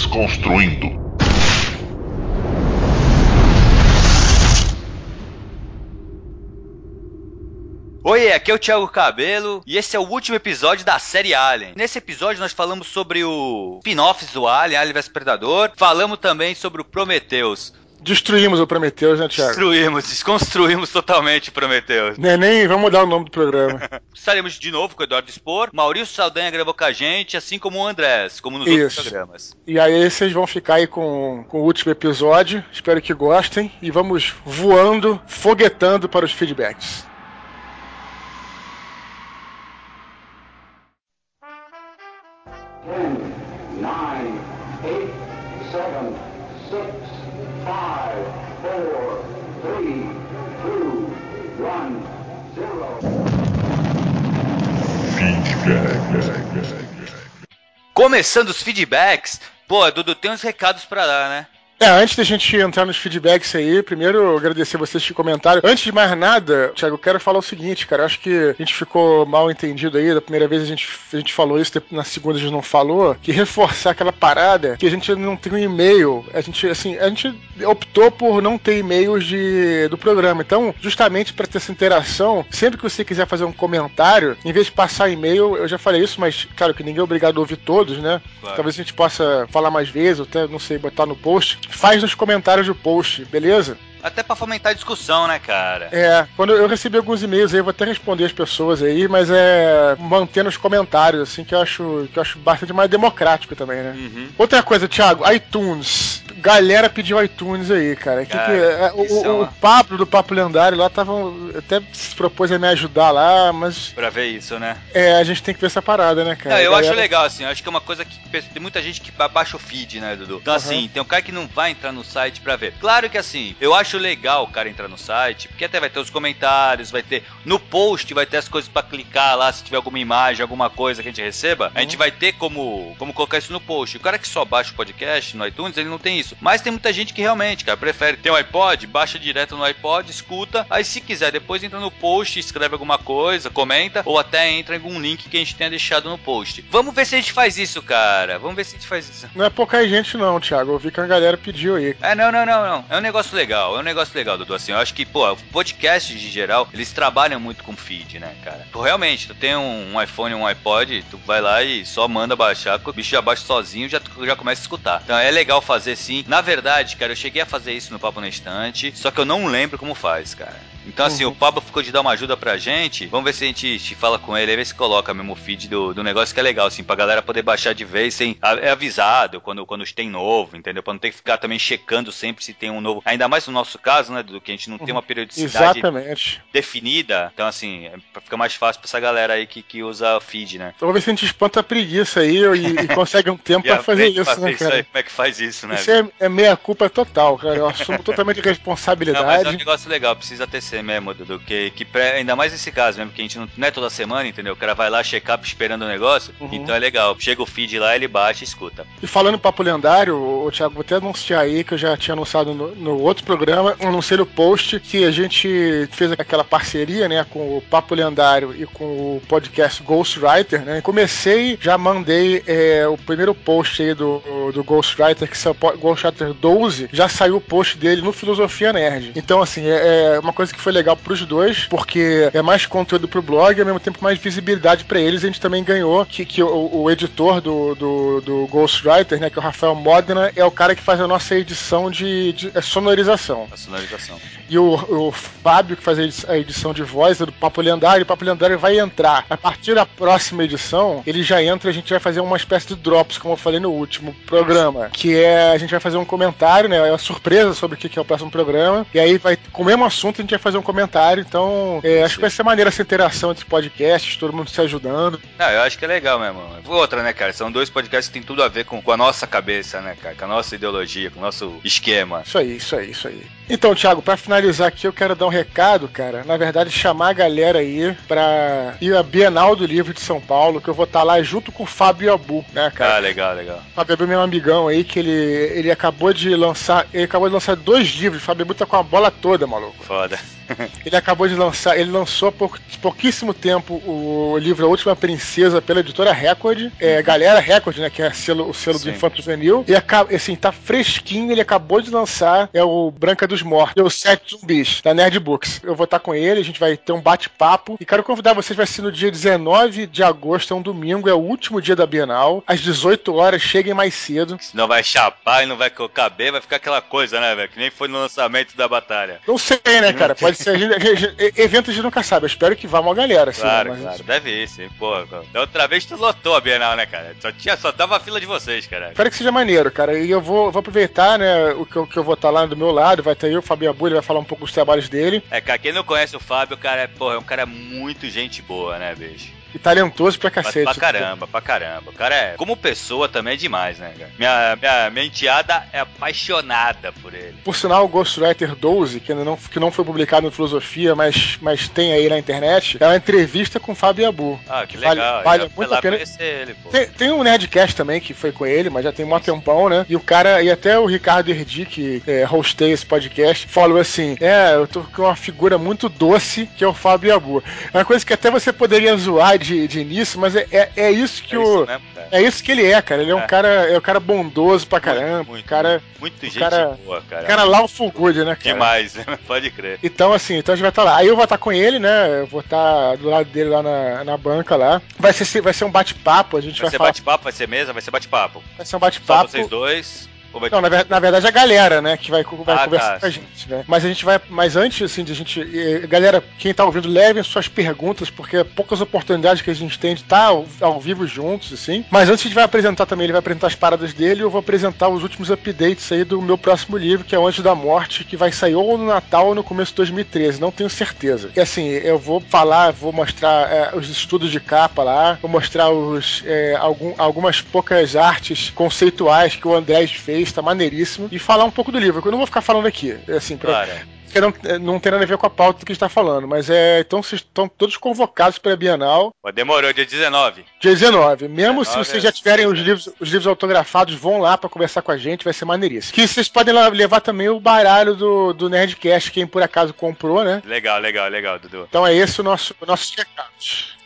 Desconstruindo. Oi, aqui é o Thiago Cabelo e esse é o último episódio da série Alien. Nesse episódio nós falamos sobre o spin-offs do Alien, Alien vs Predador. Falamos também sobre o Prometheus. Destruímos o Prometheus, né, Thiago? Destruímos, desconstruímos totalmente o Prometheus. Nem, nem vamos mudar o nome do programa. Estaremos de novo com o Eduardo Spor. Maurício Saldanha gravou com a gente, assim como o Andrés, como nos Isso. outros programas. E aí vocês vão ficar aí com, com o último episódio. Espero que gostem. E vamos voando, foguetando para os feedbacks. Ten, Começando os feedbacks, pô, Dudu, tem uns recados pra dar, né? É, antes da gente entrar nos feedbacks aí, primeiro agradecer vocês que comentaram. Antes de mais nada, Thiago, eu quero falar o seguinte, cara. Eu acho que a gente ficou mal entendido aí. Da primeira vez a gente, a gente falou isso, na segunda a gente não falou. Que reforçar aquela parada que a gente não tem um e-mail. A gente, assim, a gente optou por não ter e-mails de, do programa. Então, justamente para ter essa interação, sempre que você quiser fazer um comentário, em vez de passar e-mail, eu já falei isso, mas, claro, que ninguém é obrigado a ouvir todos, né? Claro. Talvez a gente possa falar mais vezes, ou até, não sei, botar no post. Faz nos comentários do post, beleza? Até pra fomentar a discussão, né, cara? É, quando eu recebi alguns e-mails aí, eu vou até responder as pessoas aí, mas é mantendo os comentários, assim, que eu acho, que eu acho bastante mais democrático também, né? Uhum. Outra coisa, Thiago, iTunes. Galera pediu iTunes aí, cara. Que Cara, que é? o, isso é o, uma- o Pablo do Papo Lendário lá tava. Até se propôs a me ajudar lá, mas Pra ver isso, né? é, a gente tem que ver essa parada, né, cara? Não, eu Galera- acho legal, assim, acho que é uma coisa que tem muita gente que baixa o feed, né, Dudu? Então, assim, tem um cara que não vai entrar no site pra ver. Claro que, assim, eu acho legal o cara entrar no site, porque até vai ter os comentários, vai ter. No post vai ter as coisas pra clicar lá, se tiver alguma imagem, alguma coisa que a gente receba, a gente vai ter como, como colocar isso no post. O cara que só baixa o podcast no iTunes, ele não tem isso. Mas tem muita gente que realmente, cara, prefere ter um iPod, baixa direto no iPod, escuta, aí se quiser, depois entra no post, escreve alguma coisa, comenta, ou até entra em algum link que a gente tenha deixado no post. Vamos ver se a gente faz isso, cara. Vamos ver se a gente faz isso. Não é pouca gente, não, Thiago. Eu vi que a galera pediu aí. É, não, não, não, não. É um negócio legal, é um negócio legal, Dudu. Assim, eu acho que, pô, podcasts de geral, eles trabalham muito com feed, né, cara? Pô, realmente, tu tem um, um iPhone, um iPod, tu vai lá e só manda baixar, o bicho já baixa sozinho já já começa a escutar. Então é legal fazer sim. Na verdade, cara, eu cheguei a fazer isso no Papo na Estante, só que eu não lembro como faz, cara. Então, assim, Uhum. o Pablo ficou de dar uma ajuda pra gente. Vamos ver se a gente fala com ele, aí ver se coloca mesmo o feed do, do negócio que é legal, assim, pra galera poder baixar de vez sem. É avisado quando, quando tem novo, entendeu? Pra não ter que ficar também checando sempre se tem um novo. Ainda mais no nosso caso, né, do que a gente não tem uma periodicidade Exatamente. definida. Então, assim, é pra ficar mais fácil pra essa galera aí que, que usa feed, né? Então vamos ver se a gente espanta a preguiça aí e, e consegue um tempo pra fazer isso, né, isso cara? aí, como é que faz isso, né? Isso é, é meia culpa total, cara. Eu assumo totalmente Não, mas é um responsabilidade. negócio legal, precisa ter ser mesmo, Dudu. Que, que pré- ainda mais nesse caso mesmo, que a gente não, não é toda semana, entendeu? O cara vai lá checar esperando o negócio. Uhum. Então é legal. Chega o feed lá, ele baixa e escuta. E falando em papo lendário, o Thiago, vou até anunciar aí que eu já tinha anunciado no, no outro programa, anunciei no post que a gente fez aquela parceria, né, com o Papo Lendário e com o podcast Ghostwriter, né? Comecei, já mandei é, o primeiro post aí do, do Ghostwriter, que é o Ghostwriter 12, já saiu o post dele no Filosofia Nerd. Então, assim, é, é uma coisa que foi legal pros dois, porque é mais conteúdo pro blog e ao mesmo tempo mais visibilidade pra eles. A gente também ganhou que, que o, o editor do, do, do Ghostwriter, né, que é o Rafael Modena, é o cara que faz a nossa edição de, de é, sonorização. A sonorização. E o, o Fábio, que faz a edi- a edição de voz, é do Papo Lendário, o Papo Lendário vai entrar. A partir da próxima edição, ele já entra, a gente vai fazer uma espécie de drops, como eu falei no último programa, que é, a gente vai fazer um comentário, né, é uma surpresa sobre o que que é o próximo programa, e aí vai, com o mesmo assunto, a gente vai fazer um comentário, então, é, acho que vai ser maneira essa interação entre podcasts, todo mundo se ajudando. Não, eu acho que é legal mesmo. Outra, né, cara? São dois podcasts que tem tudo a ver com, com a nossa cabeça, né, cara? Com a nossa ideologia, com o nosso esquema. Isso aí, isso aí, isso aí. Então, Thiago, pra finalizar aqui, eu quero dar um recado, cara. Na verdade, chamar a galera aí pra ir à Bienal do Livro de São Paulo, que eu vou estar lá junto com o Fábio Abu, né, cara? Ah, legal, legal. Fábio Abu é meu amigão aí, que ele, ele acabou de lançar. Ele acabou de lançar dois livros. O Fábio Abu tá com a bola toda, maluco. Foda. Ele acabou de lançar, ele lançou há pouco, pouquíssimo tempo o livro A Última Princesa pela editora Record, é, Galera Record, né, que é selo, o selo Sim. do Infanto Juvenil, e assim, tá fresquinho, ele acabou de lançar, é o Branca dos Mortos, é o Sete Zumbis, da Nerd Books. Eu vou estar com ele, a gente vai ter um bate-papo, e quero convidar vocês, vai ser no dia 19 de agosto, é um domingo, é o último dia da Bienal, às 18 horas, cheguem mais cedo. Senão vai chapar e não vai caber, vai ficar aquela coisa, né, velho? Que nem foi no lançamento da batalha. Não sei, né, cara? Pode ser. A gente, a gente, evento a gente nunca sabe. Eu espero que vá uma galera, assim. Claro? Mas- claro, deve ir, sim. Pô, da outra vez tu lotou a Bienal, né, cara? Só, tinha, só tava a fila de vocês, cara. Espero que seja maneiro, cara. E eu vou, vou aproveitar, né? O que eu, que eu vou estar lá do meu lado. Vai ter eu, o Fabio Abu, ele vai falar um pouco dos trabalhos dele. É, cara, quem não conhece o Fábio, cara, é, porra, é um cara muito gente boa, né, bicho? E talentoso pra Pra, cacete. pra caramba, pra caramba. O cara é. Como pessoa também é demais, né, cara? Minha, minha, minha enteada é apaixonada por ele. Por sinal, o Ghostwriter 12, que ainda não, que não foi publicado no Filosofia, mas, mas tem aí na internet, é uma entrevista com o Fábio Abu. Ah, que Vale- legal. vale Já fui muito a pena. ele, pô. Tem, tem um Nerdcast também que foi com ele, mas já tem um tempão, né? E o cara, e até o Ricardo Erdi, que é, hostei esse podcast, falou assim: É, eu tô com uma figura muito doce, que é o Fábio Abu. É uma coisa que até você poderia zoar de, de início, mas é, é, é isso que É o. isso mesmo, cara. É isso que ele é, cara. Ele é um É. cara, é um cara bondoso pra caramba. Muito, muito, cara, muito o gente cara- boa, cara. cara lawful good, né, cara? Demais, pode crer. Então, assim, então a gente vai estar lá. Aí eu vou estar com ele, né? Eu vou estar do lado dele lá na, na banca lá. Vai ser, vai ser um bate-papo, a gente Vai vai, ser falar. bate-papo, vai ser mesa, vai ser bate-papo. Vai ser um Só bate-papo. vocês dois. Vai Não, na, na verdade a galera, né, que vai, vai Ah, conversar tá, com a gente, né? Mas a gente vai, mas antes assim de a gente, eh, galera, quem tá ouvindo, levem suas perguntas, porque é poucas oportunidades que a gente tem de estar ao, ao vivo juntos, assim. Mas antes a gente vai apresentar também, ele vai apresentar as paradas dele, e eu vou apresentar os últimos updates aí do meu próximo livro, que é Antes da Morte, que vai sair ou no Natal ou no começo de 2013, não tenho certeza. E assim, eu vou falar, vou mostrar eh, os estudos de capa lá, vou mostrar os eh, algum- algumas poucas artes conceituais que o Andrés fez, tá maneiríssimo, e falar um pouco do livro, que eu não vou ficar falando aqui, assim, pra, Claro. não, eh, não tem nada a ver com a pauta que a gente tá falando, mas é, então vocês estão todos convocados para a Bienal, Demorou, dia 19. dia 19. Mesmo se 19 vocês é já tiverem os sim, livros, os livros autografados, vão lá para conversar com a gente, vai ser maneiríssimo. Que vocês podem levar também o baralho do, do Nerdcast, quem por acaso comprou, né? Legal, legal, legal, Dudu. Então é esse o nosso, o nosso check-out.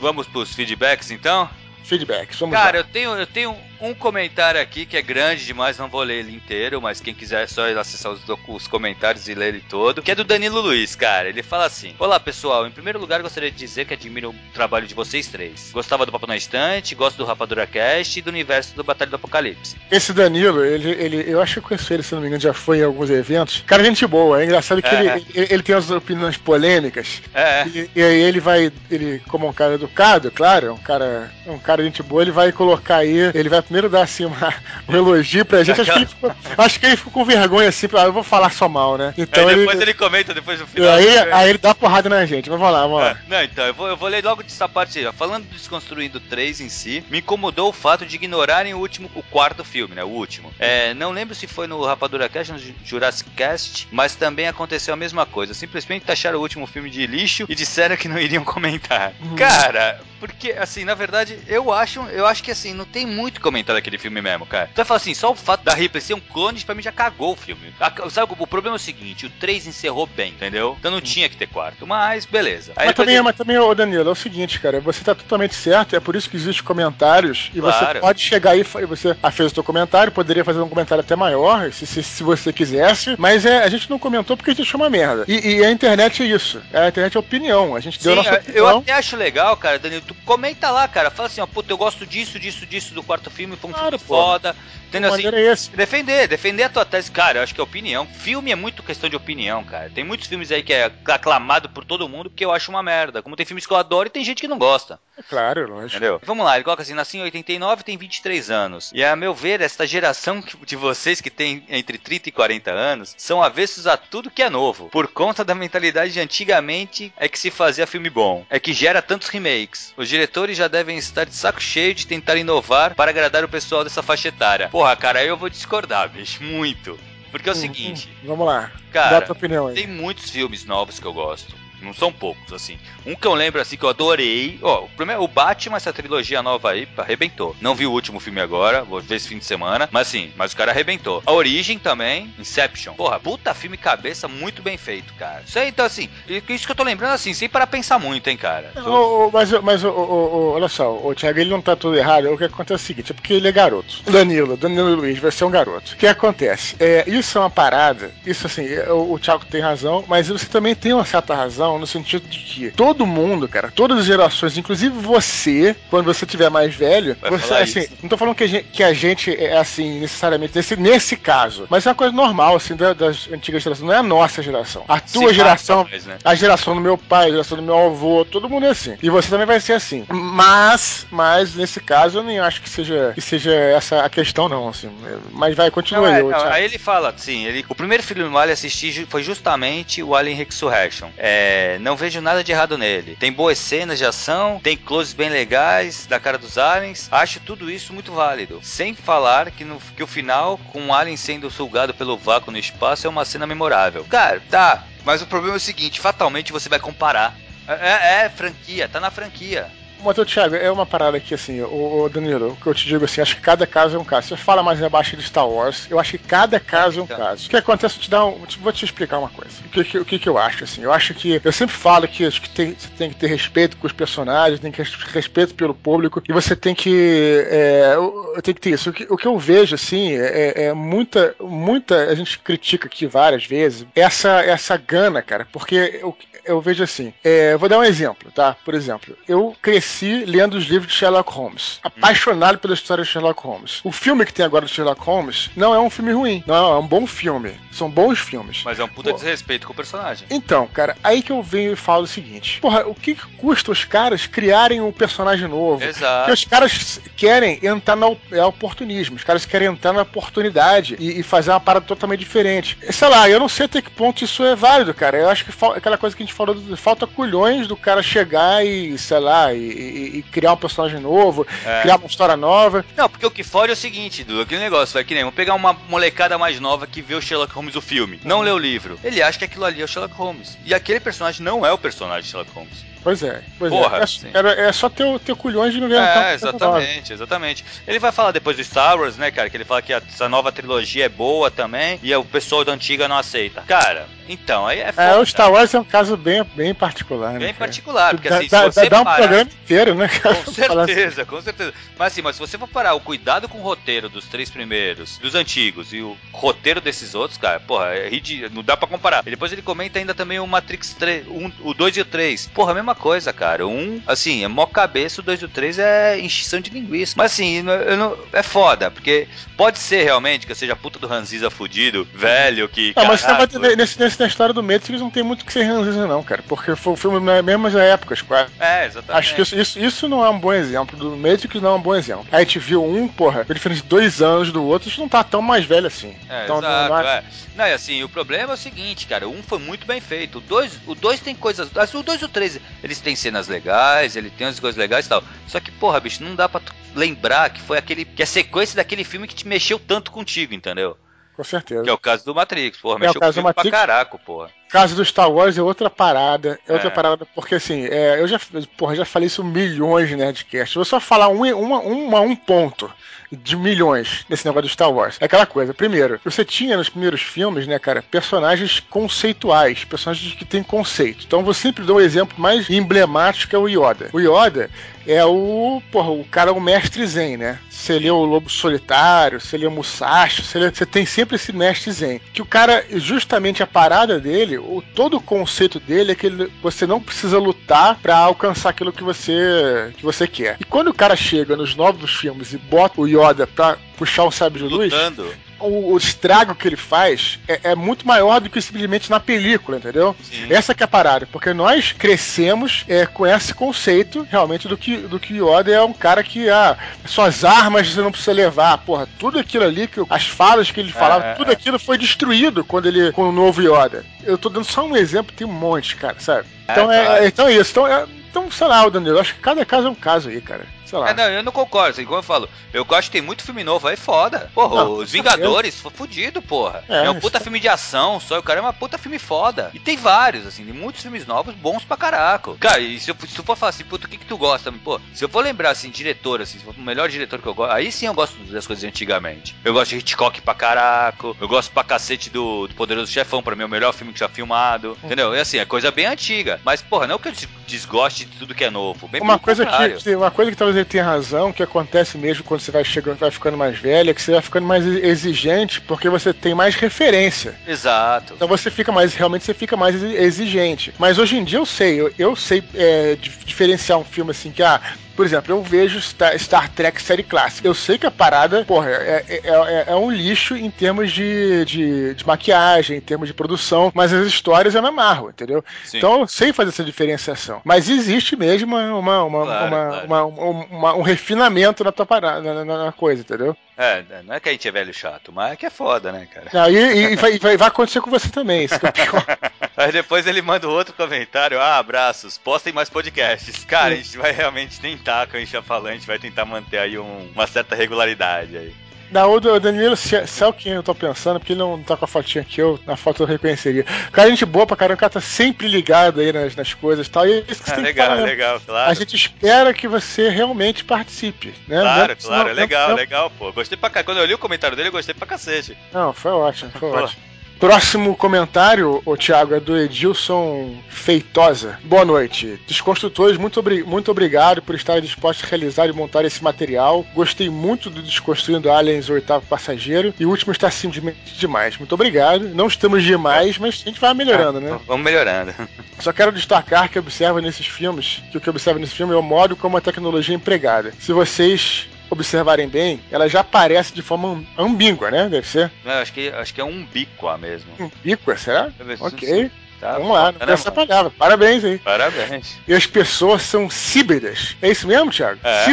Vamos pros feedbacks então? Feedbacks, vamos Cara, lá. eu tenho, eu tenho um comentário aqui que é grande demais, não vou ler ele inteiro, mas quem quiser é só acessar os, os comentários e ler ele todo. Que é do Danilo Luiz, cara. Ele fala assim: Olá pessoal, em primeiro lugar gostaria de dizer que admiro o trabalho de vocês três. Gostava do Papo na Estante, gosto do Rapadura Cast e do universo do Batalha do Apocalipse. Esse Danilo, ele, ele, eu acho que eu conheço ele, se não me engano, já foi em alguns eventos. Cara, gente boa. É engraçado que É. ele, ele, ele tem as opiniões polêmicas. É, E, e aí ele vai, ele, como um cara educado, claro, é um cara, é um cara de gente boa, ele vai colocar aí, ele vai primeiro dar assim uma, um elogio pra gente. Acho que, ele ficou, acho que ele ficou com vergonha assim, ah, eu vou falar só mal, né? Então aí ele, depois ele... comenta depois no final. aí, aí ele dá porrada na gente. Vamos lá, vamos lá. É, não, então, eu vou, eu vou ler logo dessa parte aí. Falando do Desconstruindo 3 em si, me incomodou o fato de ignorarem o último, o quarto filme, né? O último. É, não lembro se foi no Rapadura Cast, no Ju- Jurassic Cast, mas também aconteceu a mesma coisa. Simplesmente taxaram o último filme de lixo e disseram que não iriam comentar. Hum. Cara, porque, assim, na verdade, eu acho, eu acho que, assim, não tem muito comentário daquele filme mesmo, cara. Então eu falo assim, só o fato da Ripley ser um clone, pra mim, já cagou o filme. A- Sabe, o problema é o seguinte, o 3 encerrou bem, entendeu? Então não tinha que ter quarto, mas beleza. Aí Mas também, mas também, ô Danilo, é o seguinte, cara, você tá totalmente certo, é por isso que existem comentários, e você Claro. pode chegar aí, e você ah, fez o seu comentário, poderia fazer um comentário até maior, se, se, se você quisesse, mas é, a gente não comentou porque a gente achou uma merda. E, e a internet é isso, a internet é opinião, a gente deu a Sim, nossa eu opinião. até acho legal, cara, Danilo, tu comenta lá, cara, fala assim, ó, puta, eu gosto disso, disso, disso do quarto filme, foi um Claro, filme pô. foda, entendeu assim? é esse. Defender, defender a tua tese, cara, eu acho que é opinião. Filme é muito questão de opinião, cara. Tem muitos filmes aí que é aclamado por todo mundo porque eu acho uma merda. Como tem filmes que eu adoro e tem gente que não gosta. É claro, lógico. Entendeu? Vamos lá, ele coloca assim: nasci em 89 tem 23 anos. E a meu ver, esta geração de vocês que tem entre 30 e 40 anos são avessos a tudo que é novo. Por conta da mentalidade de antigamente é que se fazia filme bom. É que gera tantos remakes. Os diretores já devem estar saco cheio de tentar inovar para agradar o pessoal dessa faixa etária. Porra, cara, aí eu vou discordar, bicho, muito. Porque é o Hum, seguinte, hum, Vamos lá, cara, tem muitos filmes novos que eu gosto. Não são poucos, assim. Um que eu lembro, assim, que eu adorei. Ó, o, primeiro, o Batman, essa trilogia nova aí, arrebentou. Não vi o último filme agora, vou ver esse fim de semana. Mas assim, mas o cara arrebentou. A Origem também, Inception. Porra, puta filme cabeça muito bem feito, cara. Isso aí, então, assim, isso que eu tô lembrando, assim, sem para pensar muito, hein, cara. O, o, mas, mas o, o, olha só, o Thiago, ele não tá tudo errado. O que acontece é o seguinte, é porque ele é garoto. Danilo, Danilo Luiz vai ser um garoto. O que acontece? É, isso é uma parada, isso assim, o, o Thiago tem razão, mas você também tem uma certa razão no sentido de que todo mundo, cara, todas as gerações, inclusive você, quando você tiver mais velho, vai você, assim, isso. não tô falando que a, gente, que a gente é assim, necessariamente, nesse, nesse caso, mas é uma coisa normal, assim, da, das antigas gerações, não é a nossa geração. A tua Se geração, mais, né? a geração do meu pai, a geração do meu avô, todo mundo é assim. E você também vai ser assim. Mas, mas nesse caso, eu nem acho que seja, que seja essa a questão, não, assim. Mas vai, continua aí. Não, aí ele fala, sim, ele, o primeiro filme do Alien assistir foi justamente o Alien Resurrection. É, não vejo nada de errado nele. Tem boas cenas de ação, tem closes bem legais da cara dos aliens. Acho tudo isso muito válido. Sem falar que, no, que o final, com o alien sendo sugado pelo vácuo no espaço, é uma cena memorável. Cara, tá. Mas o problema é o seguinte: fatalmente você vai comparar. É, é, é franquia, tá na franquia. Mas, Thiago, é uma parada que, assim, o, o, Danilo, o que eu te digo assim, acho que cada caso é um caso. Você fala mais abaixo de Star Wars, eu acho que cada caso é um então. caso. O que acontece, eu te dar um, vou te explicar uma coisa. O que, que, o que, que eu acho, assim? Eu acho que, eu sempre falo que, acho que tem, você tem que ter respeito com os personagens, tem que ter respeito pelo público, e você tem que, é, tem que ter isso. O que, o que eu vejo, assim, é, é, muita, muita, a gente critica aqui várias vezes, essa, essa gana, cara, porque eu, eu vejo assim, é, vou dar um exemplo, tá? Por exemplo, eu cresci lendo os livros de Sherlock Holmes, apaixonado pela história de Sherlock Holmes. O filme que tem agora do Sherlock Holmes não é um filme ruim, não, é um bom filme. São bons filmes. Mas é um puta Pô. desrespeito com o personagem. Então, cara, aí que eu venho e falo o seguinte: Porra, o que, que custa os caras criarem um personagem novo? Exato. Porque os caras querem entrar no é oportunismo, os caras querem entrar na oportunidade e, e, fazer uma parada totalmente diferente. Sei lá, eu não sei até que ponto isso é válido, cara. Eu acho que aquela coisa que a gente falou, falta culhões do cara chegar e, sei lá, e, e, e criar um personagem novo, é. criar uma história nova. Não, porque o que fode é o seguinte, do aquele negócio, vai que nem, vamos pegar uma molecada mais nova que vê o Sherlock Holmes o filme, não lê o livro. Ele acha que aquilo ali é o Sherlock Holmes. E aquele personagem não é o personagem de Sherlock Holmes. Pois é, pois é. Porra, é. É, é só ter, ter culhões de não ver É, exatamente, exatamente. Ele vai falar depois do Star Wars, né, cara? Que ele fala que essa nova trilogia é boa também e o pessoal da antiga não aceita. Cara, então, aí é foda. É, o Star Wars é um caso bem, bem particular, né? Bem particular, porque assim, dá, se você dá parar... um programa inteiro, né, cara? Com certeza, com certeza. Mas assim, mas se você for parar o cuidado com o roteiro dos três primeiros, dos antigos, e o roteiro desses outros, cara, porra, é ridículo, não dá pra comparar. E depois ele comenta ainda também o Matrix 3, um, o 2 e o 3. Porra, a mesma coisa, cara. Um, assim, é mó cabeça, o 2 e o 3 é enchição de linguiça. Mas assim, não, é foda, porque pode ser realmente que eu seja puta do Ranziza fudido, velho, que. Não, mas nesse, nesse, na história do Matrix não tem muito que ser Ranziza, não, cara. Porque foi o filme nas mesmas épocas, quase. É, exatamente. Acho que isso, isso, isso, não é um bom exemplo. Do Matrix não é um bom exemplo. A gente viu um, porra, a diferença de dois anos do outro, isso não tá tão mais velho assim. É, então, exato, não, é... não, e assim, o problema é o seguinte, cara, um foi muito bem feito. O dois, o dois tem coisas. Assim, o dois e o três, eles têm cenas legais, ele tem as coisas legais e tal. Só que, porra, bicho, não dá pra lembrar que foi aquele. que é a sequência daquele filme que te mexeu tanto contigo, entendeu? Com certeza. Que é o caso do Matrix, porra. É mexeu o caso do Matrix, pra caraca, porra. Caso do Star Wars é outra parada. É outra é. parada, porque assim, é, eu já, porra, já falei isso milhões de Nerdcast. Vou só falar um, uma, uma, um ponto de milhões nesse negócio do Star Wars. É aquela coisa. Primeiro, você tinha nos primeiros filmes, né, cara, personagens conceituais, personagens que têm conceito. Então, vou sempre dar um exemplo mais emblemático, é o Yoda. O Yoda é o, porra, o cara, o mestre Zen, né? Você lê o Lobo Solitário, você lê o Musashi, você, lê, você tem sempre esse mestre Zen. Que o cara, justamente a parada dele, o, todo o conceito dele é que ele, você não precisa lutar para alcançar aquilo que você, que você quer. E quando o cara chega nos novos filmes e bota o Yoda pra puxar um sabre de luz. Lutando o, o, estrago que ele faz é, é, muito maior do que simplesmente na película, entendeu? Sim. Essa que é a parada, porque nós crescemos é, com esse conceito realmente do que, do que Yoda é um cara que ah, suas armas você não precisa levar, porra, tudo aquilo ali, que, as falas que ele falava, é, tudo é. aquilo foi destruído quando ele com o novo Yoda. Eu tô dando só um exemplo, tem um monte, cara, sabe? É, então é, então é isso. Então, é, Então, sei lá, Danilo, acho que cada caso é um caso aí, cara. Sei lá. É, não, eu não concordo, assim, como eu falo, eu gosto que tem muito filme novo, aí foda. Porra, Não, os Vingadores, foi fudido, porra. É, É, um puta isso- filme de ação, só o cara é uma puta filme foda. E tem vários, assim, tem muitos filmes novos bons pra caraca. Cara, e se eu, se eu for falar assim, puta, o que que tu gosta? Pô, se eu for lembrar, assim, diretor, assim, o melhor diretor que eu gosto, aí sim eu gosto das coisas antigamente. Eu gosto de Hitchcock pra caraca, eu gosto pra cacete do, do Poderoso Chefão, pra mim é o melhor filme que já filmado, entendeu? É assim, é coisa bem antiga. Mas, porra, não que eu des- desgoste de tudo que é novo. Bem Uma coisa, contrário. que, uma coisa que talvez ele tenha razão, que acontece mesmo quando você vai, chegando, vai ficando mais velho, é que você vai ficando mais exigente porque você tem mais referência. Exato. Então você fica mais, realmente você fica mais exi- exigente. Mas hoje em dia eu sei, eu, eu sei é, dif- diferenciar um filme assim que, ah, por exemplo, eu vejo Star, Star Trek série clássica. Eu sei que a parada, porra, é, é, é- é um lixo em termos de, de, de maquiagem, em termos de produção, mas as histórias eu me amarro, entendeu? Sim. Então eu sei fazer essa diferenciação. Mas existe mesmo uma, uma, uma, Claro, uma- claro. uma- uma- um refinamento na tua parada, na, na- na coisa, entendeu? É, não é que a gente é velho chato, mas é que é foda, né, cara? Aí e, vai, vai, vai acontecer com você também. Isso que é pior. Aí depois ele manda outro comentário, ah, abraços, postem mais podcasts. Cara, a gente vai realmente tentar, como a gente já falou, a gente vai tentar manter aí um- uma certa regularidade aí. Na outra, o Danilo, se, se é o que eu tô pensando, porque ele não tá com a fotinha aqui, eu, na foto eu reconheceria. Cara, gente boa pra caramba, o cara tá sempre ligado aí nas, nas coisas e tal. E é isso que você Ah, tem que legal, falar, né? legal, claro. A gente espera que você realmente participe, né? Claro, Não- claro, não- é legal, não- legal, pô. Gostei pra cá. Quando eu li o comentário dele, eu gostei pra cacete. Não, foi ótimo, foi Pô. ótimo. Próximo comentário, o Thiago, é do Edilson Feitosa. Boa noite. Desconstrutores, muito, obri muito obrigado por estarem dispostos a realizar e montar esse material. Gostei muito do Desconstruindo Aliens, o oitavo passageiro. E o último está simplesmente demais. Muito obrigado. Não estamos demais, mas a gente vai melhorando, né? Vamos melhorando. Só quero destacar que observa nesses filmes, que o que observa nesse filme é o modo como a tecnologia é empregada. Se vocês observarem bem, ela já aparece de forma am- ambígua, né? Deve ser. Não, acho, que, acho que é um bico mesmo. Ambígua, será? Ok. Tá Vamos lá, não né, essa palavra. Parabéns aí. Parabéns. E as pessoas são híbridas. É isso mesmo, Thiago? É.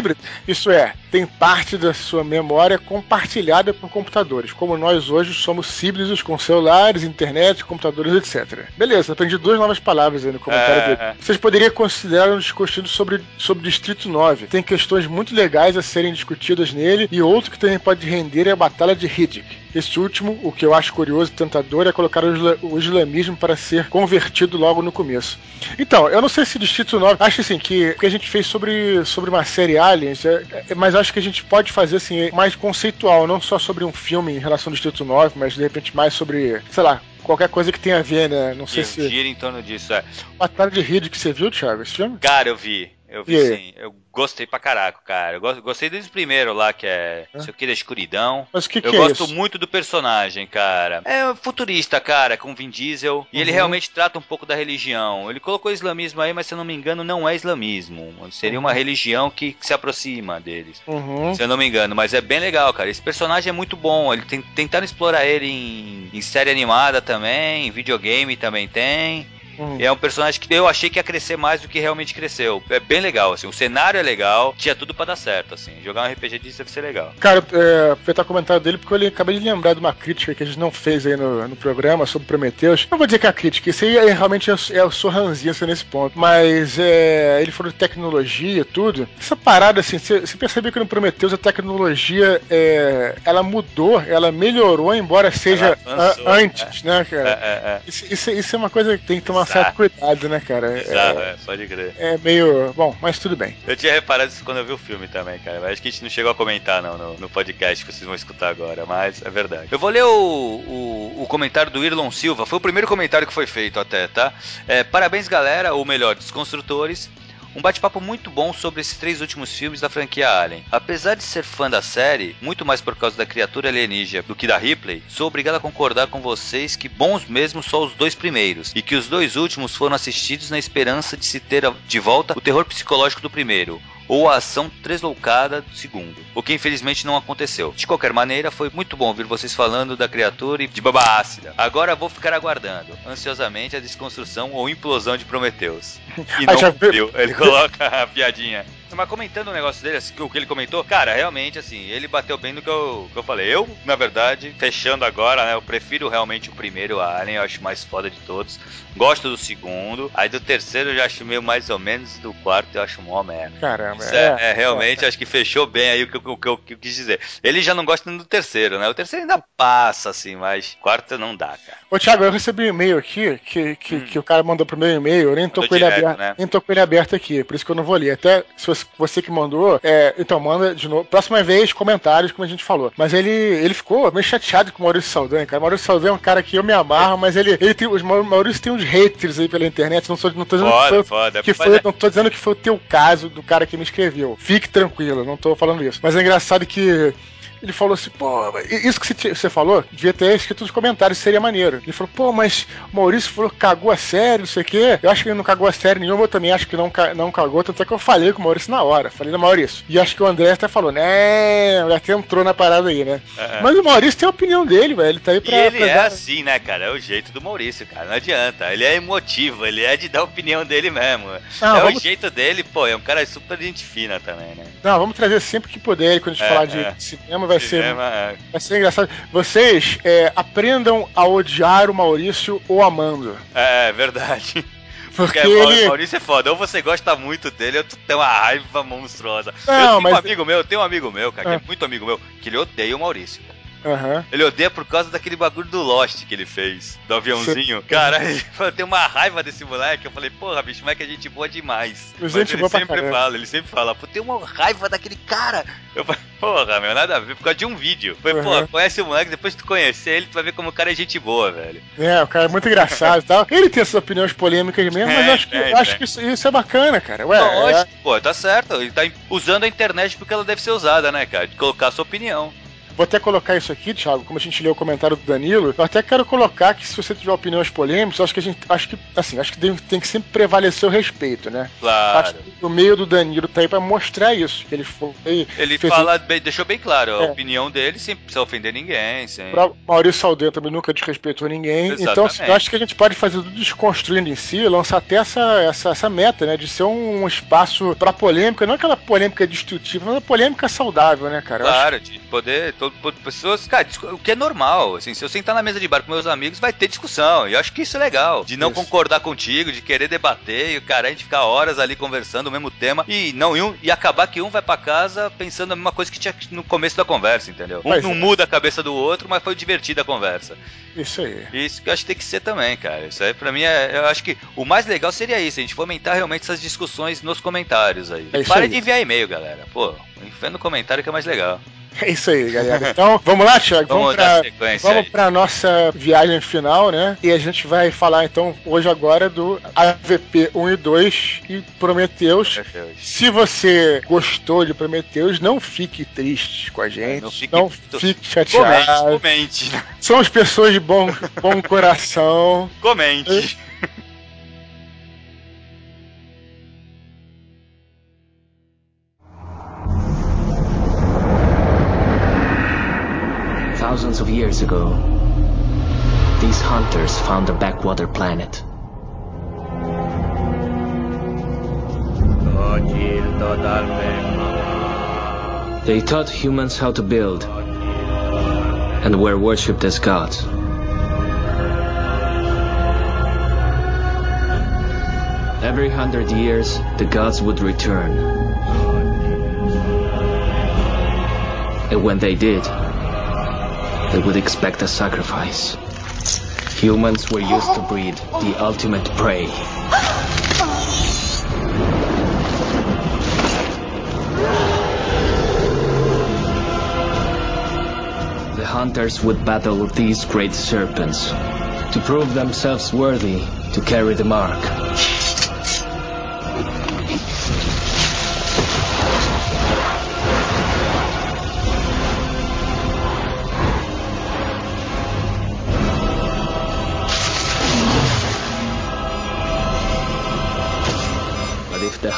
Isso é, tem parte da sua memória compartilhada por computadores, como nós hoje somos híbridos com celulares, internet, computadores, etc. Beleza, aprendi duas novas palavras aí no comentário É, dele. Vocês poderiam considerar um discutido sobre, sobre o Distrito 9. Tem questões muito legais a serem discutidas nele, e outro que também pode render é a Batalha de Riddick. Este último, o que eu acho curioso e tentador, é colocar o, isla- o islamismo para ser convertido logo no começo. Então, eu não sei se Distrito 9. Acho assim que o que a gente fez sobre, sobre uma série Aliens, é- é- mas acho que a gente pode fazer assim, mais conceitual, não só sobre um filme em relação ao Distrito 9, mas de repente mais sobre, sei lá, qualquer coisa que tenha a ver, né? Não sei se. gira em torno disso, é. Batalha de Riddick que você viu, Thiago, esse filme? Cara, eu vi. Eu vi sim. Eu gostei pra caraca, cara. Eu go- gostei desde o primeiro lá, que é. Não sei o que da escuridão. Mas que, que eu é gosto isso? muito do personagem, cara. É futurista, cara, com Vin Diesel. E ele Uhum. realmente trata um pouco da religião. Ele colocou islamismo aí, mas se eu não me engano, não é islamismo. Seria uma religião que, que se aproxima deles. Uhum. Se eu não me engano, mas é bem legal, cara. Esse personagem é muito bom. Ele tem, tentaram explorar ele em, em série animada também, em videogame também tem. E é um personagem que eu achei que ia crescer mais do que realmente cresceu. É bem legal, assim. O cenário é legal, tinha tudo pra dar certo, assim. Jogar um RPG disso deve ser legal. Cara, é, aproveitar o comentário dele, porque eu acabei de lembrar de uma crítica que a gente não fez aí no, no programa sobre Prometheus. Não vou dizer que é a crítica, isso aí é, realmente eu, eu sou ranzinza nesse ponto. Mas é, ele falou de tecnologia e tudo. Essa parada, assim, você percebeu que no Prometheus a tecnologia é, ela mudou, ela melhorou, embora seja avançou, a- antes, né, É, cara? é, é. Isso, isso- isso é uma coisa que tem que tomar Bizarro. certo cuidado, né, cara? Bizarro, É, é, pode crer. é meio. Bom, mas tudo bem. Eu tinha reparado isso quando eu vi o filme também, cara. Mas acho que a gente não chegou a comentar, não, no, no podcast que vocês vão escutar agora, mas é verdade. Eu vou ler o, o, o comentário do Irlon Silva. Foi o primeiro comentário que foi feito até, tá? É, parabéns, galera, ou melhor, desconstrutores. Um bate-papo muito bom sobre esses três últimos filmes da franquia Alien. Apesar de ser fã da série, muito mais por causa da criatura alienígena do que da Ripley, sou obrigado a concordar com vocês que bons mesmo só os dois primeiros, e que os dois últimos foram assistidos na esperança de se ter de volta o terror psicológico do primeiro. Ou a ação tresloucada do segundo, o que infelizmente não aconteceu. De qualquer maneira, foi muito bom ouvir vocês falando da criatura e de baba ácida. Agora vou ficar aguardando, ansiosamente, a desconstrução ou implosão de Prometheus. E Ah, não cumpriu. Ele coloca a piadinha. Mas comentando o negócio dele, assim, o que ele comentou, cara, realmente, assim, ele bateu bem no que eu, que eu falei. Eu, na verdade, fechando agora, né, eu prefiro realmente o primeiro Alien, eu acho mais foda de todos. Gosto do segundo. Aí do terceiro eu já acho meio mais ou menos. Do quarto eu acho mó merda. Caramba, Isso é, é, realmente, é. acho que fechou bem aí o que, o, que, o que eu quis dizer. Ele já não gosta do terceiro, né? O terceiro ainda passa, assim, mas quarto não dá, cara. Ô, Thiago, eu recebi um e-mail aqui que, que, hum. que o cara mandou pro meu e-mail, eu nem tô, com ele aberto, né? nem tô com ele aberto aqui, por isso que eu não vou ler. Até se você, você que mandou, é, então manda de novo. Próxima vez, comentários, como a gente falou. Mas ele, ele ficou meio chateado com o Maurício Saldanha, cara. O Maurício Saldanha é um cara que eu me amarro, mas ele, ele tem, os Maurício tem uns haters aí pela internet. Não, sou, não tô dizendo foda, que foi, foda, que foi não tô dizendo que foi o teu caso do cara que me escreveu. Fique tranquilo, não tô falando isso. Mas é engraçado que ele falou assim, pô, isso que você falou, devia ter escrito nos comentários, seria maneiro. Ele falou, pô, mas o Maurício falou que cagou a sério, não sei o quê. Eu acho que ele não cagou a sério nenhuma, eu também acho que não, não cagou, tanto é que eu falei com o Maurício na hora. Falei no Maurício. E acho que o André até falou, né, até entrou na parada aí, né? Uhum. Mas o Maurício tem a opinião dele, velho. Ele tá aí pra. E ele pra é assim, né, cara? É o jeito do Maurício, cara. Não adianta. Ele é emotivo, ele é de dar a opinião dele mesmo. Não, é vamos... o jeito dele, pô, é um cara super gente fina também, né? Não, vamos trazer sempre que puder, quando a gente é, falar de é. cinema, vai cinema, ser. É Vai ser engraçado. Vocês é, aprendam a odiar o Maurício ou amando. É, verdade. Porque, Porque ele... Maurício é foda. Ou você gosta muito dele, ou tu tem uma raiva monstruosa. Não, eu tenho mas... um amigo meu, eu tenho um amigo meu, cara, que é ah. muito amigo meu, que ele odeia o Maurício. Uhum. Ele odeia por causa daquele bagulho do Lost que ele fez, do aviãozinho. Cara, ele tem uma raiva desse moleque. Eu falei, porra, bicho, como é que a gente boa demais. Mas ele sempre fala, ele sempre fala, pô, tem uma raiva daquele cara. Eu falei, porra, meu, nada a ver, por causa de um vídeo. Foi, uhum. pô, conhece o moleque, depois tu conhecer ele, tu vai ver como o cara é gente boa, velho. É, o cara é muito engraçado e tal. Ele tem essas opiniões polêmicas mesmo, é, mas eu acho que, é, acho é. que isso, isso, é bacana, cara. Ué, Lógico, é... pô, tá certo. Ele tá usando a internet porque ela deve ser usada, né, cara? De colocar a sua opinião. Vou até colocar isso aqui, Thiago, como a gente leu o comentário do Danilo, eu até quero colocar que se você tiver opiniões polêmicas, acho que a gente. Acho que, assim, acho que tem, tem que sempre prevalecer o respeito, né? Claro. Acho que o meio do Danilo tá aí pra mostrar isso. Que ele foi. Ele fala, bem, deixou bem claro, a é. opinião dele sem precisar ofender ninguém. Sem... Pra Maurício Saldanha também nunca desrespeitou ninguém. Exatamente. Então, eu acho que a gente pode fazer tudo desconstruindo em si, lançar até essa, essa, essa meta, né? De ser um espaço pra polêmica, não aquela polêmica destrutiva, mas uma polêmica saudável, né, cara? Claro, de poder. Todo, pessoas cara, o que é normal, assim, se eu sentar na mesa de bar com meus amigos, vai ter discussão, e eu acho que isso é legal, de não isso. concordar contigo, de querer debater, e o cara, a gente ficar horas ali conversando o mesmo tema, e não, e, um, e acabar que um vai para casa pensando a mesma coisa que tinha no começo da conversa, entendeu? Um mas, não é. muda a cabeça do outro, mas foi divertida a conversa. Isso aí. Isso que eu acho que tem que ser também, cara. Isso aí pra mim é. Eu acho que o mais legal seria isso, a gente fomentar realmente essas discussões nos comentários aí. É Para aí. de enviar e-mail, galera. Pô, enfia no comentário que é mais legal. É isso aí, galera. Então, vamos lá, Thiago? Vamos, vamos para vamos para nossa viagem final, né? E a gente vai falar então hoje agora do AVP 1 e 2 e Prometheus. Prometheus. Se você gostou de Prometheus, não fique triste com a gente. Não fique, não fique chateado. Comente, comente. Somos pessoas de bom, bom coração. Comente. Thousands of years ago, these hunters found a backwater planet. They taught humans how to build and were worshipped as gods. Every hundred years, the gods would return. And when they did, they would expect a sacrifice. Humans were used to breed the ultimate prey. The hunters would battle these great serpents to prove themselves worthy to carry the mark.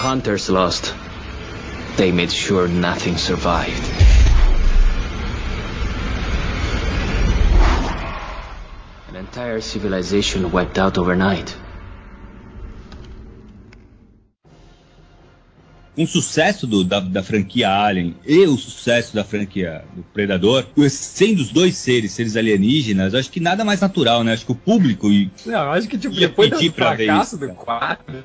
Hunters lost, they made sure nothing survived. An entire civilization wiped out overnight. Com o sucesso do, da, da, franquia Alien e o sucesso da franquia do Predador, sendo os dois seres, seres alienígenas, acho que nada mais natural, né? Acho que o público. Não, acho que tipo, depois do fracasso do 4,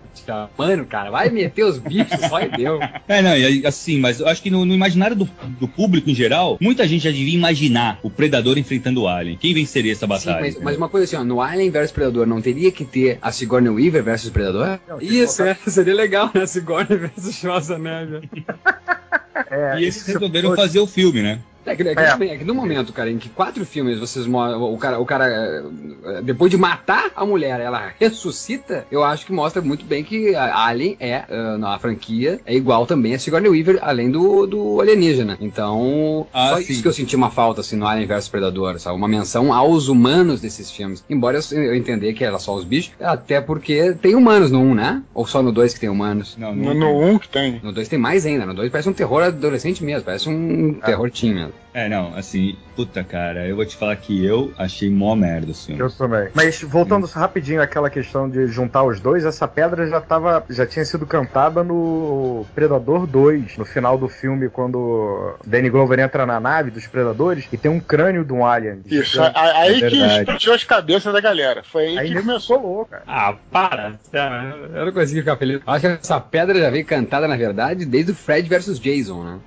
mano, cara, vai meter os bichos, só e deu. É, não, assim, mas eu acho que no, no imaginário do, do, público em geral, muita gente já devia imaginar o Predador enfrentando o Alien. Quem venceria essa batalha? Sim, mas, mas, uma coisa assim, ó, no Alien vs Predador não teria que ter a Sigourney Weaver versus Predador? Não, Isso, é, seria legal, né? Sigourney versus Schwarzenegger. É, e eles resolveram fazer o filme, né? É que, é, que, é. é que no momento, cara, em que quatro filmes vocês o cara, o cara eh, depois de matar a mulher, ela ressuscita, eu acho que mostra muito bem que a Alien é uh, na franquia é igual também a Sigourney Weaver, além do, do alienígena. Então, ah, só sim. isso que eu senti uma falta assim no Alien vs Predador, sabe? Uma menção aos humanos desses filmes. Embora eu entender que era só os bichos, até porque tem humanos no 1, né? Ou só no 2 que tem humanos? Não, no, no 1 que tem. No 2 tem mais ainda. No 2 parece um terror adolescente mesmo, parece um ah. terror teen mesmo. É, não, assim, puta cara, eu vou te falar que eu achei mó merda assim. Eu também. Mas voltando Sim. rapidinho àquela questão de juntar os dois, essa pedra já tava, já tinha sido cantada no Predador 2, no final do filme, quando Danny Glover entra na nave dos Predadores e tem um crânio de um alien. Isso, aí é que explodiu as cabeças da galera. Foi aí, aí que começou louco, cara. Ah, para! Eu não consegui ficar feliz. Acho que essa pedra já veio cantada, na verdade, desde o Fred versus Jason, né?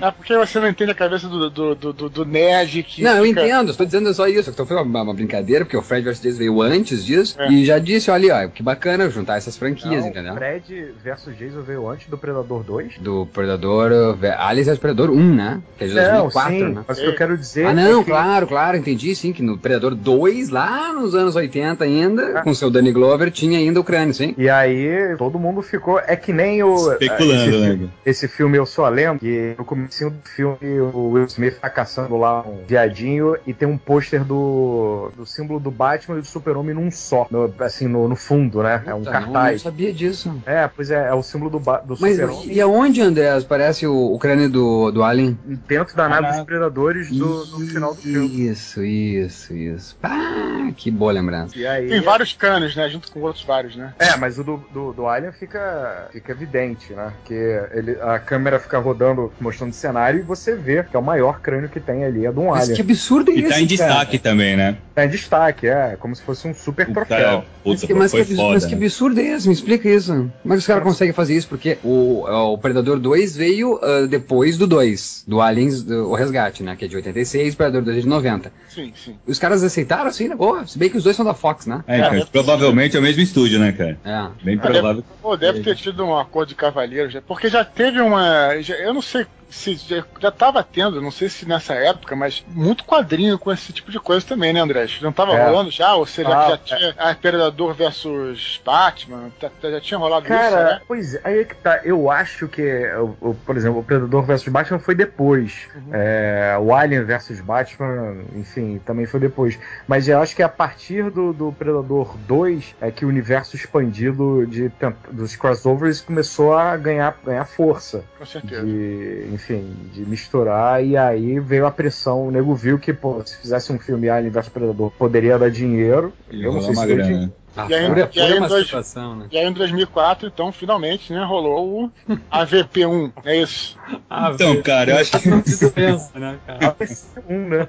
É porque você não entende a cabeça do, do, do, do nerd que. Não, eu entendo, estou dizendo só isso. Então foi uma, uma, brincadeira, porque o Fred vs. Jason veio antes disso é. e já disse: olha, ó, que bacana juntar essas franquias, não, entendeu? O Fred vs. Jason veio antes do Predador 2? Do Predador. Aliás, é o Predador 1, né? Que é de 2004, sim, né? Mas o que eu quero dizer. Ah, não, é que... claro, claro, entendi sim, que no Predador 2, lá nos anos 80 ainda, é. com seu Danny Glover, tinha ainda o crânio, sim. E aí todo mundo ficou. É que nem o. Especulando, esse, né? Esse filme Eu Sou a Lenda, que no começo do filme o Will Smith tá caçando lá um viadinho e tem um pôster do, do símbolo do Batman e do Super-Homem num só, no, assim, no, no, fundo, né? é um cartaz. Não, não sabia disso. É, pois é, é o símbolo do, do Super-Homem. E aonde, André, parece o, o crânio do, do Alien? Dentro da nave dos Predadores do, do final do filme. Isso, isso, isso. Ah, que boa lembrança. Aí, tem vários crânios, né? Junto com outros vários, né? É, mas o do, do, do Alien fica, fica evidente, né? Que ele, a câmera fica rodando, mostrando o cenário, e você vê que é o maior crânio que tem ali, é de um Mas alien. que absurdo é isso, E tá em destaque também, né? Tá em destaque, é, como se fosse um super Puta, troféu. Puta, mas, que, mas, que, foda, mas que né? absurdo é esse? Me explica isso. Como é que os caras conseguem fazer isso? Porque o, o Predador 2 veio uh, depois do 2, do Aliens, do, o Resgate, né? Que é de 86, o Predador 2 é de 90. Sim, sim. Os caras aceitaram assim, né? Boa, se bem que os dois são da Fox, né? É, cara, provavelmente é o mesmo estúdio, né, cara? É. Bem provável. Deve, pô, deve ter tido um acordo de cavalheiros, porque já teve uma. Já, eu não sei se já, estava tendo, não sei se nessa época, mas muito quadrinho com esse tipo de coisa também, né, André? Não estava é. rolando já? Ou seja, ah, já tinha é. Predador versus Batman? Tá, tá, já tinha rolado Cara, isso, né? pois é, aí é que tá. Eu acho que, por exemplo, o Predador versus Batman foi depois. Uhum. É, o Alien versus Batman, enfim, também foi depois. Mas eu acho que a partir do, do Predador 2 é que o universo expandido de, dos crossovers começou a ganhar, ganhar força. Com certeza. De, enfim, de misturar, e aí veio a pressão. O nego viu que, pô, se fizesse um filme Alien vs Predador, poderia dar dinheiro. E eu não sei se deu dinheiro. Ah, e, aí, e, aí, dois, né? e aí em 2004, então, finalmente, né, rolou o AVP1, é isso. Então, cara, eu acho que... né, cara? AVP1, né?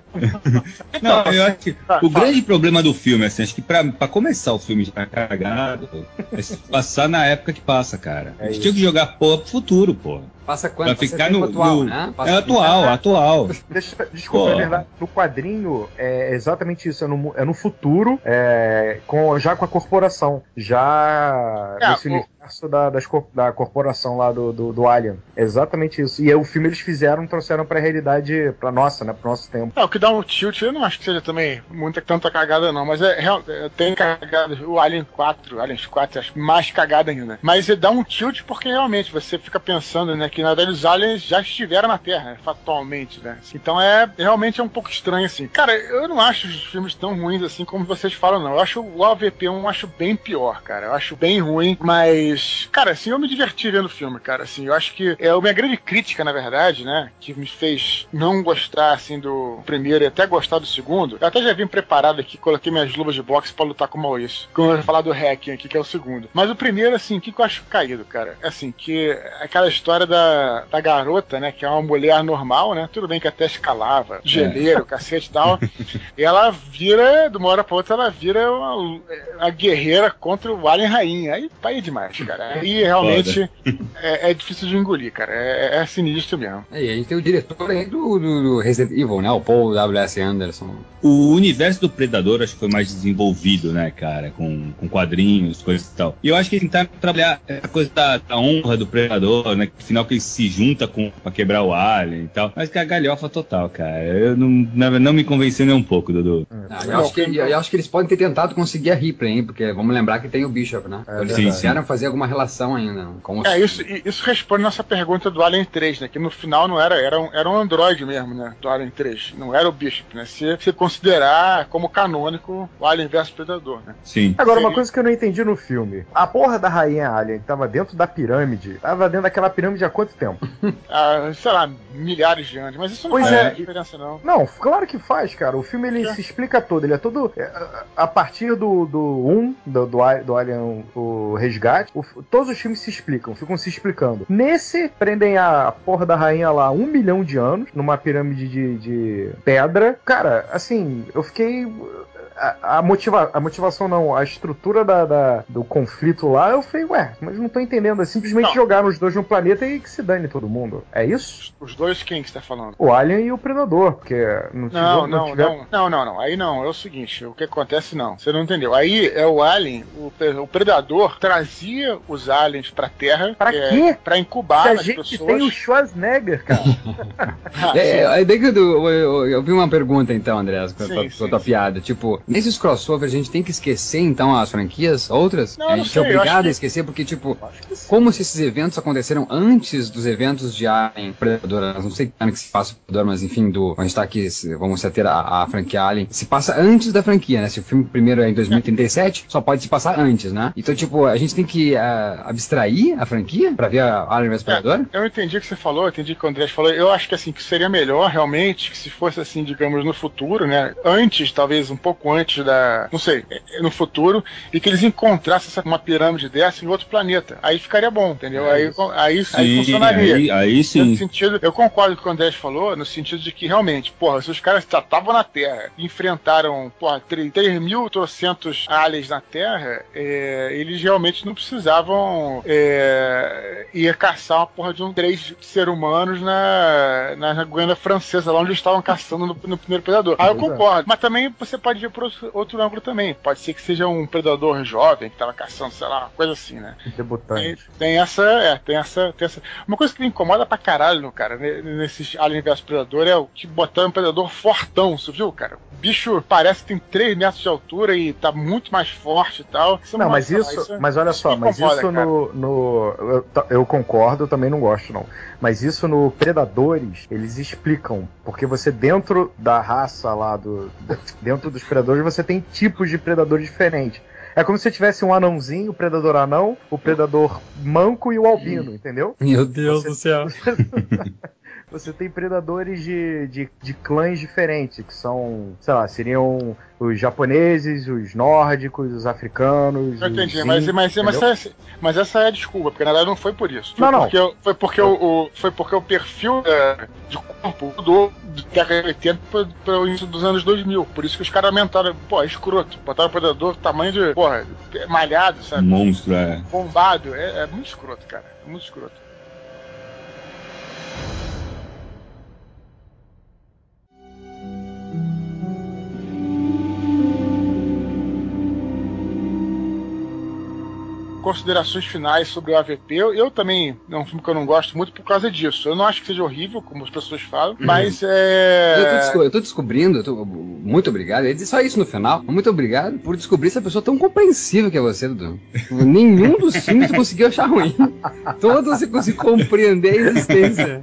Não, eu acho que o grande problema do filme, assim, acho que pra, pra começar o filme já cagado, é passar na época que passa, cara. É a gente tinha que jogar porra pro futuro, porra. Passa quando? Pra ficar no, atual, no... né? É atual, atual. Deixa, desculpa, é verdade. No quadrinho é exatamente isso. É no, é no futuro, é, com, já com a corporação. Já é, nesse o... universo da, das, da corporação lá do, do, do, Alien. É exatamente isso. E o filme eles fizeram, trouxeram pra realidade, pra nossa, né? Pro nosso tempo. É, o que dá um tilt, eu não acho que seja também muita tanta cagada, não. Mas é, é tem cagada. O Alien 4, Alien 4, acho mais cagada ainda. Mas ele dá um tilt porque realmente você fica pensando, né? Que na verdade os aliens já estiveram na Terra, fatalmente, né? Então é realmente é um pouco estranho assim. Cara, eu não acho os filmes tão ruins assim como vocês falam, não. Eu acho o AVP1 acho bem pior, cara. Eu acho bem ruim, mas Mas, cara, assim, eu me diverti vendo o filme, cara. Assim, eu acho que é a minha grande crítica, na verdade, né? Que me fez não gostar, assim, do primeiro e até gostar do segundo. Eu até já vim preparado aqui, coloquei minhas luvas de boxe pra lutar com o Maurício. Como eu vou falar do hacking aqui, que é o segundo. Mas o primeiro, assim, o que, que eu acho caído, cara? É assim, que aquela história da, da garota, né? Que é uma mulher normal, né? Tudo bem que até escalava, geleiro, cacete e tal. e ela vira, de uma hora pra outra, ela vira uma, a guerreira contra o Alien Rainha. Aí tá aí demais, cara. Aí realmente é, é difícil de engolir, cara. É, é sinistro mesmo. É, e a gente tem o diretor aí do, do, do Resident Evil, né? O Paul W.S. Anderson. O universo do Predador acho que foi mais desenvolvido, né, cara? Com, com quadrinhos, coisas e tal. E eu acho que tentaram trabalhar a coisa da, da honra do Predador, né? No final que ele se junta com pra quebrar o Alien e tal. Mas que é a galhofa total, cara. Eu não, não, não me convenceu nem um pouco, Dudu. Ah, eu, acho que, eu acho que eles podem ter tentado conseguir a Ripley, hein? Porque vamos lembrar que tem o Bishop, né? Então eles sim, quiseram fazer alguma relação ainda. Com os... É, isso, e- isso responde nossa pergunta do Alien 3, né? Que no final não era, era um, era um androide mesmo, né? Do Alien 3. Não era o Bishop, né? Se você considerar como canônico o Alien vs Predador, né? Sim. Agora, uma coisa que eu não entendi no filme. A porra da rainha Alien que tava dentro da pirâmide, tava dentro daquela pirâmide há quanto tempo? Ah, sei lá, milhares de anos. Mas isso não Pois faz é. diferença, não. Não, claro que faz, cara. O filme ele É. se explica todo. Ele é todo. é, A partir do 1, do, um, do, do, do Alien o Resgate, o- todos os filmes se explicam, ficam se explicando. Nesse, prendem a porra da rainha lá um milhão de anos, numa pirâmide de, de pedra. Cara, assim, eu fiquei. A, a motiva, a motivação não, a estrutura da, da- do conflito lá, eu falei, ué, mas não tô entendendo. É simplesmente Não. jogaram os dois no planeta e que se dane todo mundo. É isso? Os dois quem que você tá falando? O Alien e o Predador, porque não, Não, não, tiveram- não, não, não, não. Aí não, é o seguinte, o que acontece não. Você não entendeu. Aí é o Alien, o, o predador trazia os aliens pra Terra Pra é, quê? pra incubar Se a gente pessoas. tem o Schwarzenegger, cara. Ah, É, é, aí daí que eu, eu, eu- eu vi uma pergunta então, Andrés, com a tua- piada. Tipo, nesses crossovers a gente tem que esquecer então as franquias, outras? Não, a gente sei, é obrigado a esquecer porque, tipo, como se esses eventos aconteceram antes dos eventos de Alien Predador, não sei que ano que se passa o Predador, mas enfim, do, a gente tá aqui, vamos se ater a, a franquia Alien, se passa antes da franquia, né? Se o filme primeiro é em 2037, só pode se passar antes, né? Então, tipo, a gente tem que ah, abstrair a franquia pra ver a Alien vs Predador? Eu entendi o que você falou, eu entendi o que o Andrés falou. Eu acho que assim, que seria melhor realmente que se fosse assim, digamos, no futuro, né? Antes, talvez um pouco antes da. Não sei, é, no futuro, e que eles encontrassem essa, uma pirâmide dessa em outro planeta. Aí ficaria bom, entendeu? É aí, isso. aí, aí Sim, funcionaria. aí, aí No sim. sentido, eu concordo com o que o Andrés falou, no sentido de que realmente, porra, se os caras já estavam na Terra e enfrentaram, porra, 3 mil trocentos aliens na Terra, é, eles realmente não precisavam é, ir caçar uma porra de um três ser humanos na, na Guiana Francesa, lá onde eles estavam caçando no, no primeiro predador. Aí eu é. concordo, mas também você pode ir por outro- outro ângulo também. Pode ser que seja um predador jovem que tava caçando, sei lá, uma coisa assim, né? Tem, Debutante. tem essa, é, tem essa, tem essa. Uma coisa que me incomoda pra caralho, cara, ne- nesses Alien vs Predador é o que botaram um predador fortão, você viu, cara? O bicho parece que tem 3 metros de altura e tá muito mais forte e tal. Você Não, mas pode isso, falar, mas olha isso só, mas incomoda, isso cara. no, no eu, eu concordo, eu também não gosto não. Mas isso no Predadores, eles explicam, porque você dentro da raça lá do dentro dos predadores, você tem tipos de predadores diferentes. É como se você tivesse um anãozinho, o predador anão, o predador manco e o albino, entendeu? Meu Deus Você- do céu. Você tem predadores de, de, de clãs diferentes, que são, sei lá, seriam os japoneses, os nórdicos, os africanos. Eu os entendi, mas, mas, mas, essa, mas essa é a desculpa, porque na verdade não foi por isso. Foi Não, não. porque, o- Foi porque, o, o- foi porque o perfil é, de corpo mudou de década de 80 para, o início dos anos 2000. Por isso que os caras aumentaram. Pô, é escroto. Botaram o predador tamanho de, porra, malhado, sabe? Monstro, é. Bombado. É, é muito escroto, cara. É muito escroto. Considerações finais sobre o AVP. Eu, eu também é um filme que eu não gosto muito por causa disso. Eu não acho que seja horrível, como as pessoas falam, mas Eu tô, é. eu tô descobrindo, eu tô- muito obrigado. Ele disse só isso no final. Muito obrigado por descobrir essa pessoa tão compreensiva que é você, Dudu. Nenhum dos filmes conseguiu achar ruim. Todos você conseguiu compreender a existência.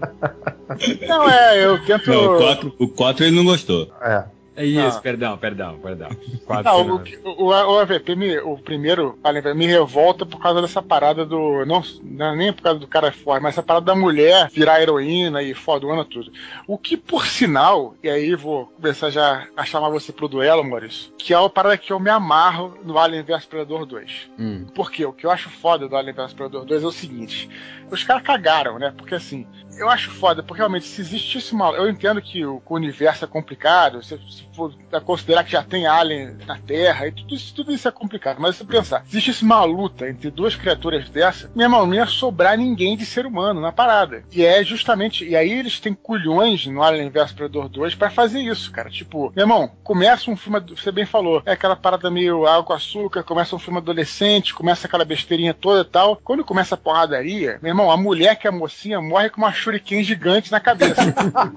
Não, é, eu tento. Não, o 4 o quatro ele não gostou. É. É isso, Não. perdão, perdão, perdão. Quatro Não, o, o, o AVP, me- o primeiro, me revolta por causa dessa parada do. Não, não é nem por causa do cara forte, mas essa parada da mulher virar heroína e fodona tudo. O que, por sinal, e aí vou começar já a chamar você pro duelo, Maurício, que é a parada que eu me amarro no Alien vs Predador 2. Hum. Por quê? O que eu acho foda do Alien vs Predador 2 é o seguinte: os caras cagaram, né? Porque assim, eu acho foda, porque realmente se existisse uma. Eu entendo que o, o universo é complicado, se, se for considerar que já tem Alien na Terra, e tudo isso, tudo isso é complicado. Mas se pensar, se existisse uma luta entre duas criaturas dessa, meu irmão, não ia sobrar ninguém de ser humano na parada. E é justamente. E aí eles têm culhões no Alien vs Predador 2 pra fazer isso, cara. Tipo, meu irmão, começa um filme. Você bem falou, é aquela parada meio água açúcar, começa um filme adolescente, começa aquela besteirinha toda e tal. Quando começa a porradaria, meu irmão, a mulher que é a mocinha morre com uma shuriken gigante na cabeça.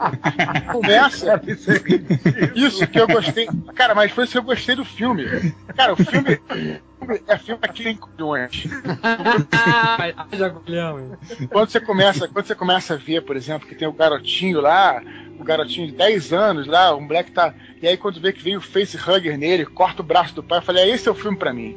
começa. Isso que eu gostei. Cara, mas foi isso que eu gostei do filme. Cara, o filme. É filme aqui em culhões. Quando você começa, quando você começa a ver, por exemplo, que tem o garotinho lá, o garotinho de 10 anos lá, o moleque tá. E aí quando vê que vem o facehugger nele, corta o braço do pai, eu falei, é, esse é o filme pra mim.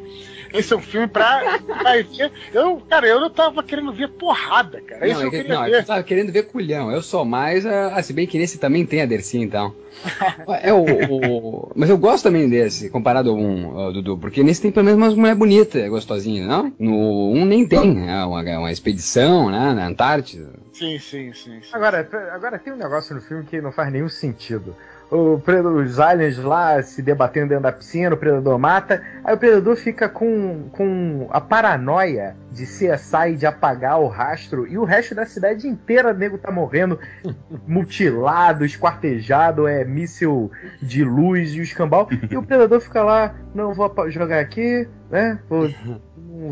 Esse é um filme pra, pra ver. Eu, cara, eu não tava querendo ver porrada, cara. Isso Não, eu é que- queria não, ver. eu tava querendo ver culhão. Eu sou mais. Ah, se bem que nesse também tem a Dercy, então. É o, o- Mas eu gosto também desse, comparado ao um, Dudu, porque nesse tem pelo menos umas mulher bonita, gostosinha, não? No um nem tem. É uma, uma expedição, né? Na Antártida. Sim, sim, sim. sim. Agora, agora tem um negócio no filme que não faz nenhum sentido. O predador, os aliens lá se debatendo dentro da piscina, o predador mata, aí o predador fica com, com a paranoia de CSI de apagar o rastro e o resto da cidade inteira, o nego tá morrendo, mutilado, esquartejado, é míssil de luz e o escambau, e o predador fica lá, não vou jogar aqui, né? Vou, não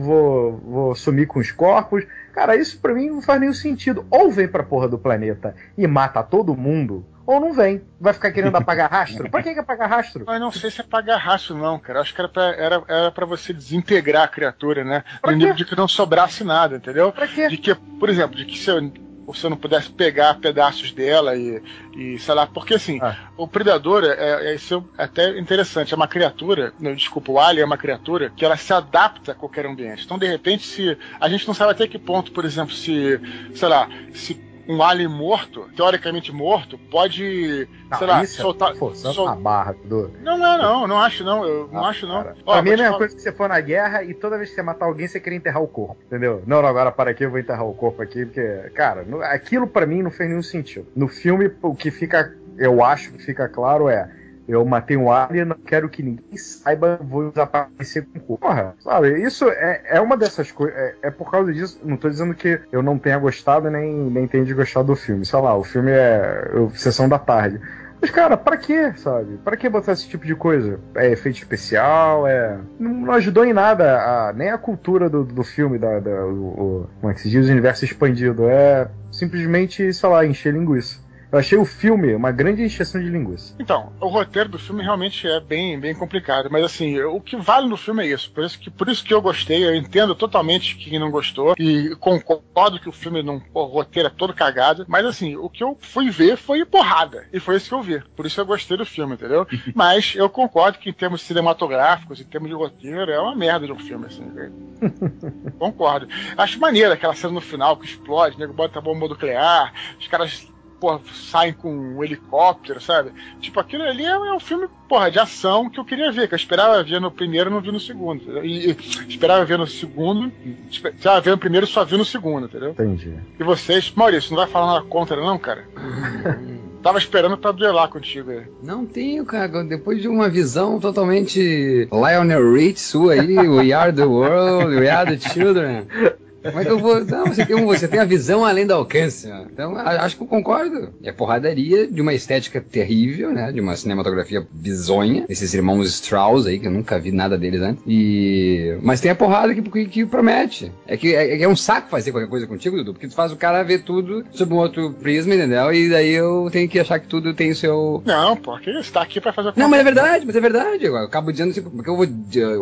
vou, vou sumir com os corpos. Cara, isso pra mim não faz nenhum sentido. Ou vem pra porra do planeta e mata todo mundo, ou não vem. Vai ficar querendo apagar rastro? Pra que, que apagar rastro? Mas não sei se é pagar rastro, não, cara. Acho que era pra, era, era pra você desintegrar a criatura, né? Pra No nível quê? de que não sobrasse nada, entendeu? Pra quê? De que, por exemplo, de que se eu, se eu não pudesse pegar pedaços dela e, e sei lá, porque assim, Ah. o predador é, é isso é até interessante, é uma criatura, não, desculpa, o alien é uma criatura que ela se adapta a qualquer ambiente. Então, de repente, se a gente não sabe até que ponto, por exemplo, se, sei lá, se um alien morto, teoricamente morto, pode, Não, sei lá, isso soltar, é forçando sol- a barra do. não, não, não, não acho não, eu não Ah, acho não. cara. Ó, pra mim é a mesma falar- coisa que você for na guerra e toda vez que você matar alguém, você queria enterrar o corpo, entendeu? Não, não, agora para aqui, eu vou enterrar o corpo aqui, porque, cara, não- aquilo pra mim não fez nenhum sentido. No filme, o que fica, eu acho que fica claro é. Eu matei um alien, não quero que ninguém saiba, vou desaparecer com o corpo. Porra, sabe? Isso é, é uma dessas coisas. É, é por causa disso. Não tô dizendo que eu não tenha gostado nem, nem tenha desgostado do filme. Sei lá, o filme é eu- sessão da tarde. Mas, cara, pra quê, sabe? Pra que botar esse tipo de coisa? É efeito especial, é. Não, não ajudou em nada, a- nem a cultura do, do filme, da, da- o, o- como é que se diz? O universo expandido. É simplesmente, sei lá, encher linguiça. Eu achei o filme uma grande encheção de linguiça. Então, o roteiro do filme realmente é bem, bem complicado, mas assim, o que vale no filme é isso. Por isso que, por isso que eu gostei, eu entendo totalmente quem não gostou e concordo que o filme não, o roteiro é todo cagado, mas assim, o que eu fui ver foi porrada, e foi isso que eu vi. Por isso eu gostei do filme, entendeu? mas eu concordo que em termos cinematográficos, em termos de roteiro, é uma merda de um filme, assim. concordo. Acho maneiro aquela cena no final que explode, o nego bota a bomba nuclear, os caras porra, saem com um helicóptero, sabe? Tipo, aquilo ali é, é um filme, porra, de ação que eu queria ver, que eu esperava ver no primeiro e não vi no segundo. entendeu? E, e esperava ver no segundo, espe- esperava ver no primeiro e só vi no segundo, entendeu? Entendi. E vocês, Maurício, não vai falar nada contra, não, cara? Tava esperando pra duelar contigo aí. Não tenho, cara. Depois de uma visão totalmente Lionel Rich sua aí, We Are the World, We Are the Children. Como é que eu vou. Não, você tem, você tem a visão além do alcance. ó. Então, acho que eu concordo. É porradaria de uma estética terrível, né? De uma cinematografia bizonha. Esses irmãos Strauss aí, que eu nunca vi nada deles antes. E... Mas tem a porrada que, que, que promete. É que é, é um saco fazer qualquer coisa contigo, Dudu, porque tu faz o cara ver tudo sob um outro prisma, entendeu? E daí eu tenho que achar que tudo tem o seu. Não, pô, que isso? Tá aqui pra fazer Não, mas é verdade, mas é verdade. Eu acabo dizendo assim, porque eu vou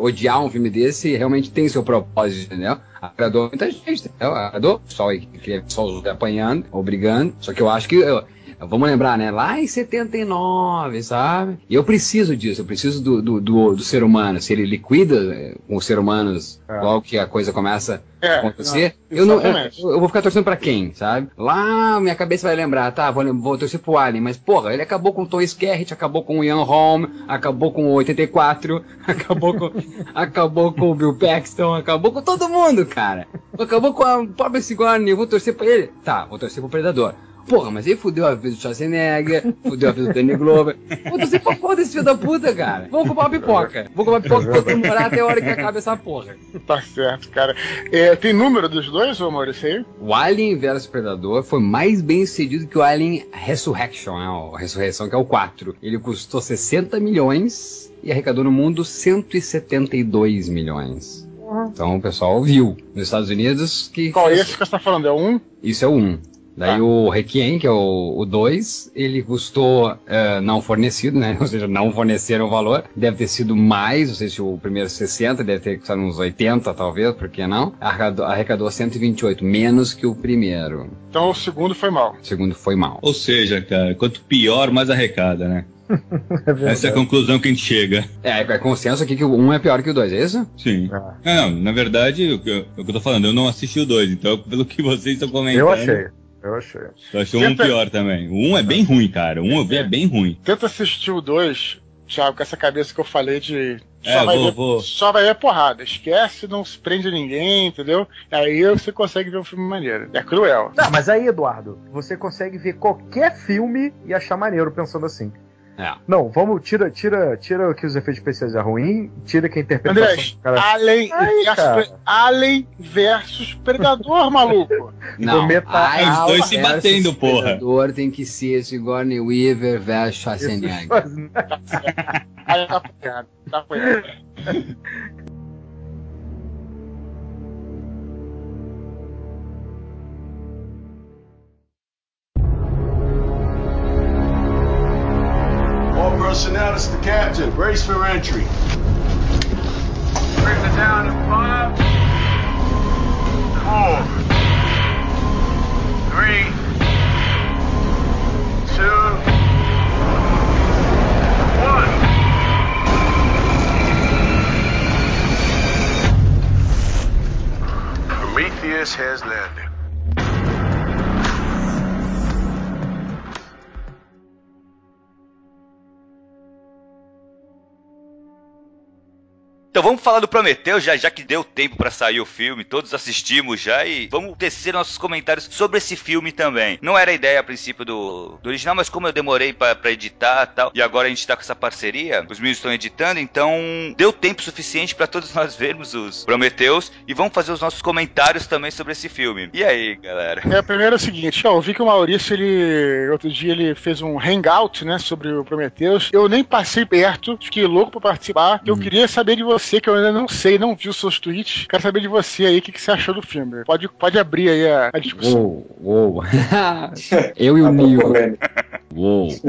odiar um filme desse e realmente tem seu propósito, entendeu? Agradou muita gente, entendeu? Agradou o pessoal aí que queria só apanhando, obrigando. Só que eu acho que. eu- vamos lembrar, né? Lá em 79, sabe? E eu preciso disso, eu preciso do, do, do, do ser humano. Se ele liquida eh, com os seres humanos, É. logo que a coisa começa É, a acontecer, não, eu, não, eu, eu vou ficar torcendo pra quem, sabe? Lá minha cabeça vai lembrar, tá, vou, vou torcer pro Alien, mas porra, ele acabou com o Tom Skerritt, acabou com o Ian Holm, acabou com o 84, acabou com, acabou com o Bill Paxton, acabou com todo mundo, cara. Acabou com a pobre Sigourney, eu vou torcer pra ele. Tá, vou torcer pro Predador. Porra, mas ele fudeu a vida do Schwarzenegger, fudeu a vida do Danny Glover. Vou torcer pra porra desse filho da puta, cara. Vou comprar uma pipoca. Vou comprar uma pipoca pra comemorar até a hora que acabe essa porra. Tá certo, cara. É, tem número dos dois, ô Maurício aí? O Alien vs Predador foi mais bem sucedido que o Alien Resurrection, né? O Ressurreição, que é o 4. Ele custou 60 milhões e arrecadou no mundo 172 milhões. Então o pessoal viu nos Estados Unidos que. Qual é esse que você tá falando? É um? Isso é o 1. Daí Ah. o Requiem, que é o 2, ele custou eh, não fornecido, né? Ou seja, não forneceram o valor. Deve ter sido mais, não sei se o primeiro 60, deve ter custado uns 80, talvez, por que não? Arrecadou, arrecadou 128, menos que o primeiro. Então o segundo foi mal. O segundo foi mal. Ou seja, cara, quanto pior, mais arrecada, né? É verdade. Essa é a conclusão que a gente chega. É, é consenso aqui que o 1 é pior que o 2, é isso? Sim. Ah. Não, na verdade, o que, eu, o que eu tô falando, eu não assisti o 2, então pelo que vocês estão comentando. Eu achei. Eu achei. Eu achei um Tenta- pior também. O 1 é bem ruim, cara. O 1 eu vi é bem ruim. Tenta assistir o dois, Thiago, com essa cabeça que eu falei de. Só, É, vai, vou- ver, vou. só vai ver porrada. Esquece, não se prende a ninguém, entendeu? Aí você consegue ver um filme maneiro. É cruel. Não, mas aí, Eduardo, você consegue ver qualquer filme e achar maneiro pensando assim. É. Não, vamos, tira, tira, tira que os efeitos especiais é ruim, tira que a interpretação Andrés, do cara. Alien, Aí, versus, cara. Alien versus Predador, maluco. Não, Alien Os dois se batendo, porra. Predador tem que ser Sigourney Weaver versus Schwarzenegger. Aí tá apoiado. Tá apoiado. For entry. Vamos falar do Prometeu, já, já que deu tempo pra sair o filme, todos assistimos já e vamos tecer nossos comentários sobre esse filme também. Não era a ideia a princípio do, do original, mas como eu demorei pra, pra editar e tal, e agora a gente tá com essa parceria, os meninos estão editando, então deu tempo suficiente pra todos nós vermos os Prometeus e vamos fazer os nossos comentários também sobre esse filme. E aí, galera? É, primeiro é o seguinte, ó, eu vi que o Maurício, ele, outro dia, ele fez um hangout, né, sobre o Prometheus. Eu nem passei perto, fiquei louco pra participar. Eu queria saber de você, que eu ainda não sei, não vi os seus tweets. Quero saber de você aí, o que, que você achou do filme. Pode, pode abrir aí a, a discussão. Uou, uou. eu e o Neo. Uou.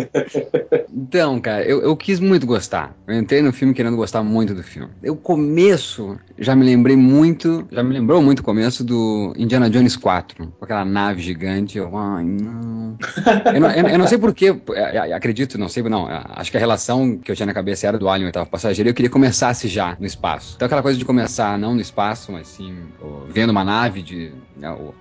Então, cara, eu, eu quis muito gostar. Eu entrei no filme querendo gostar muito do filme. O começo, já me lembrei muito, já me lembrou muito o começo do Indiana Jones 4, com aquela nave gigante. Eu, ai, não. Eu não, eu- eu não sei porquê, acredito, não sei, não. Acho que a relação que eu tinha na cabeça era do Alien, oitavo passageiro, e eu queria que começasse já no espaço. Então, aquela coisa de começar não no espaço, mas sim vendo uma nave, de,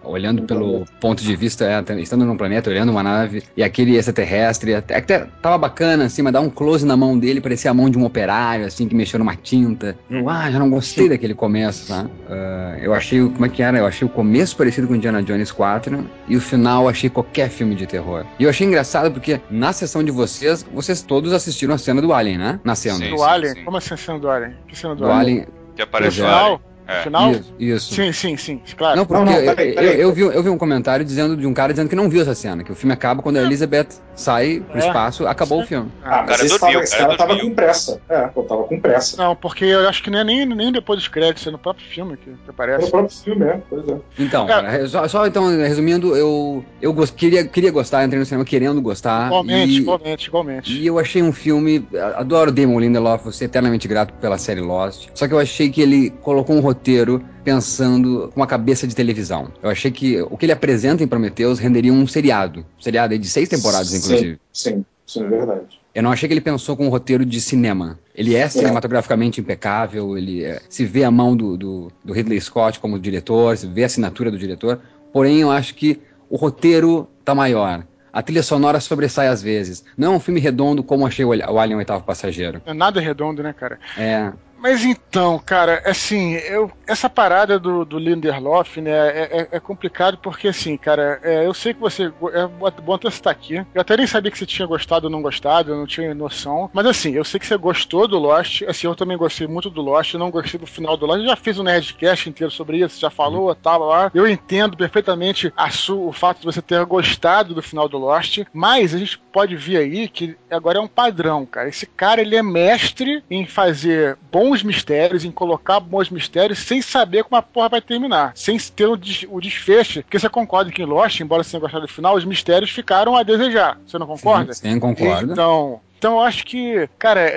olhando pelo ponto de vista, é, estando num planeta, olhando uma nave, e aquele extraterrestre, até, até tava bacana, assim, mas dar um close na mão dele, parecia a mão de um operário, assim, que mexeu numa tinta. Eu, ah, já não gostei daquele começo, tá? Ah, eu achei, o- como é que era? Eu achei o começo parecido com Indiana Jones 4, e o final eu achei qualquer filme de terror. E eu achei engraçado porque na sessão de vocês, vocês todos assistiram a cena do Alien, né? Nascendo. Sim. do Alien? Como assim a cena do Alien? Que cena do, Do Alien. Que aparece Pois o é. Alien. Final? É. Final? Isso, isso. Sim, sim, sim, claro. Não, porque Não, não, eu- peraí, eu, peraí. eu vi, eu vi um comentário dizendo de um cara dizendo que não viu essa cena, que o filme acaba quando a Elizabeth sai pro É. espaço, acabou o filme. Ah, O mas cara esse, dormiu, tava, esse cara tava com pressa. É, eu tava com pressa. Não, porque eu acho que não é nem, nem depois dos créditos, é no próprio filme que, aparece. o próprio filme, é. Pois é. Então, É. cara, só, só, então, resumindo, eu, eu gos- queria, queria gostar, entrei no cinema querendo gostar. Igualmente, e, igualmente, igualmente. e eu achei um filme. Adoro Damon Lindelof, vou ser eternamente grato pela série Lost. Só que eu achei que ele colocou um roteiro roteiro pensando com a cabeça de televisão. Eu achei que o que ele apresenta em Prometheus renderia um seriado. Um seriado de seis temporadas, inclusive. Sim, sim, sim, é verdade. Eu não achei que ele pensou com um roteiro de cinema. Ele é cinematograficamente impecável, ele é, se vê a mão do, do, do Ridley Scott como diretor, se vê a assinatura do diretor. Porém, eu acho que o roteiro tá maior. A trilha sonora sobressai às vezes. Não é um filme redondo como achei o o Alien Oitavo Passageiro. É nada redondo, né, cara? É. Mas então, cara, assim, eu, essa parada do, do Lindelof, né, é, é- é complicado porque, assim, cara, é, eu sei que você. É bom até você estar aqui. Eu até nem sabia que você tinha gostado ou não gostado, eu não tinha noção. Mas, assim, eu sei que você gostou do Lost. Assim, eu também gostei muito do Lost. Eu não gostei do final do Lost. Eu já fiz um Nerdcast inteiro sobre isso, já falou, tal, lá. Eu entendo perfeitamente a su, o fato de você ter gostado do final do Lost. Mas a gente pode ver aí que agora é um padrão, cara. Esse cara, ele é mestre em fazer bons mistérios, em colocar bons mistérios, sem saber como a porra vai terminar. Sem ter o, des- o desfecho. Porque você concorda que em Lost, embora você tenha gostado do final, os mistérios ficaram a desejar. Você não concorda? Sim, sim, concordo. Então. Então eu acho que, cara, é,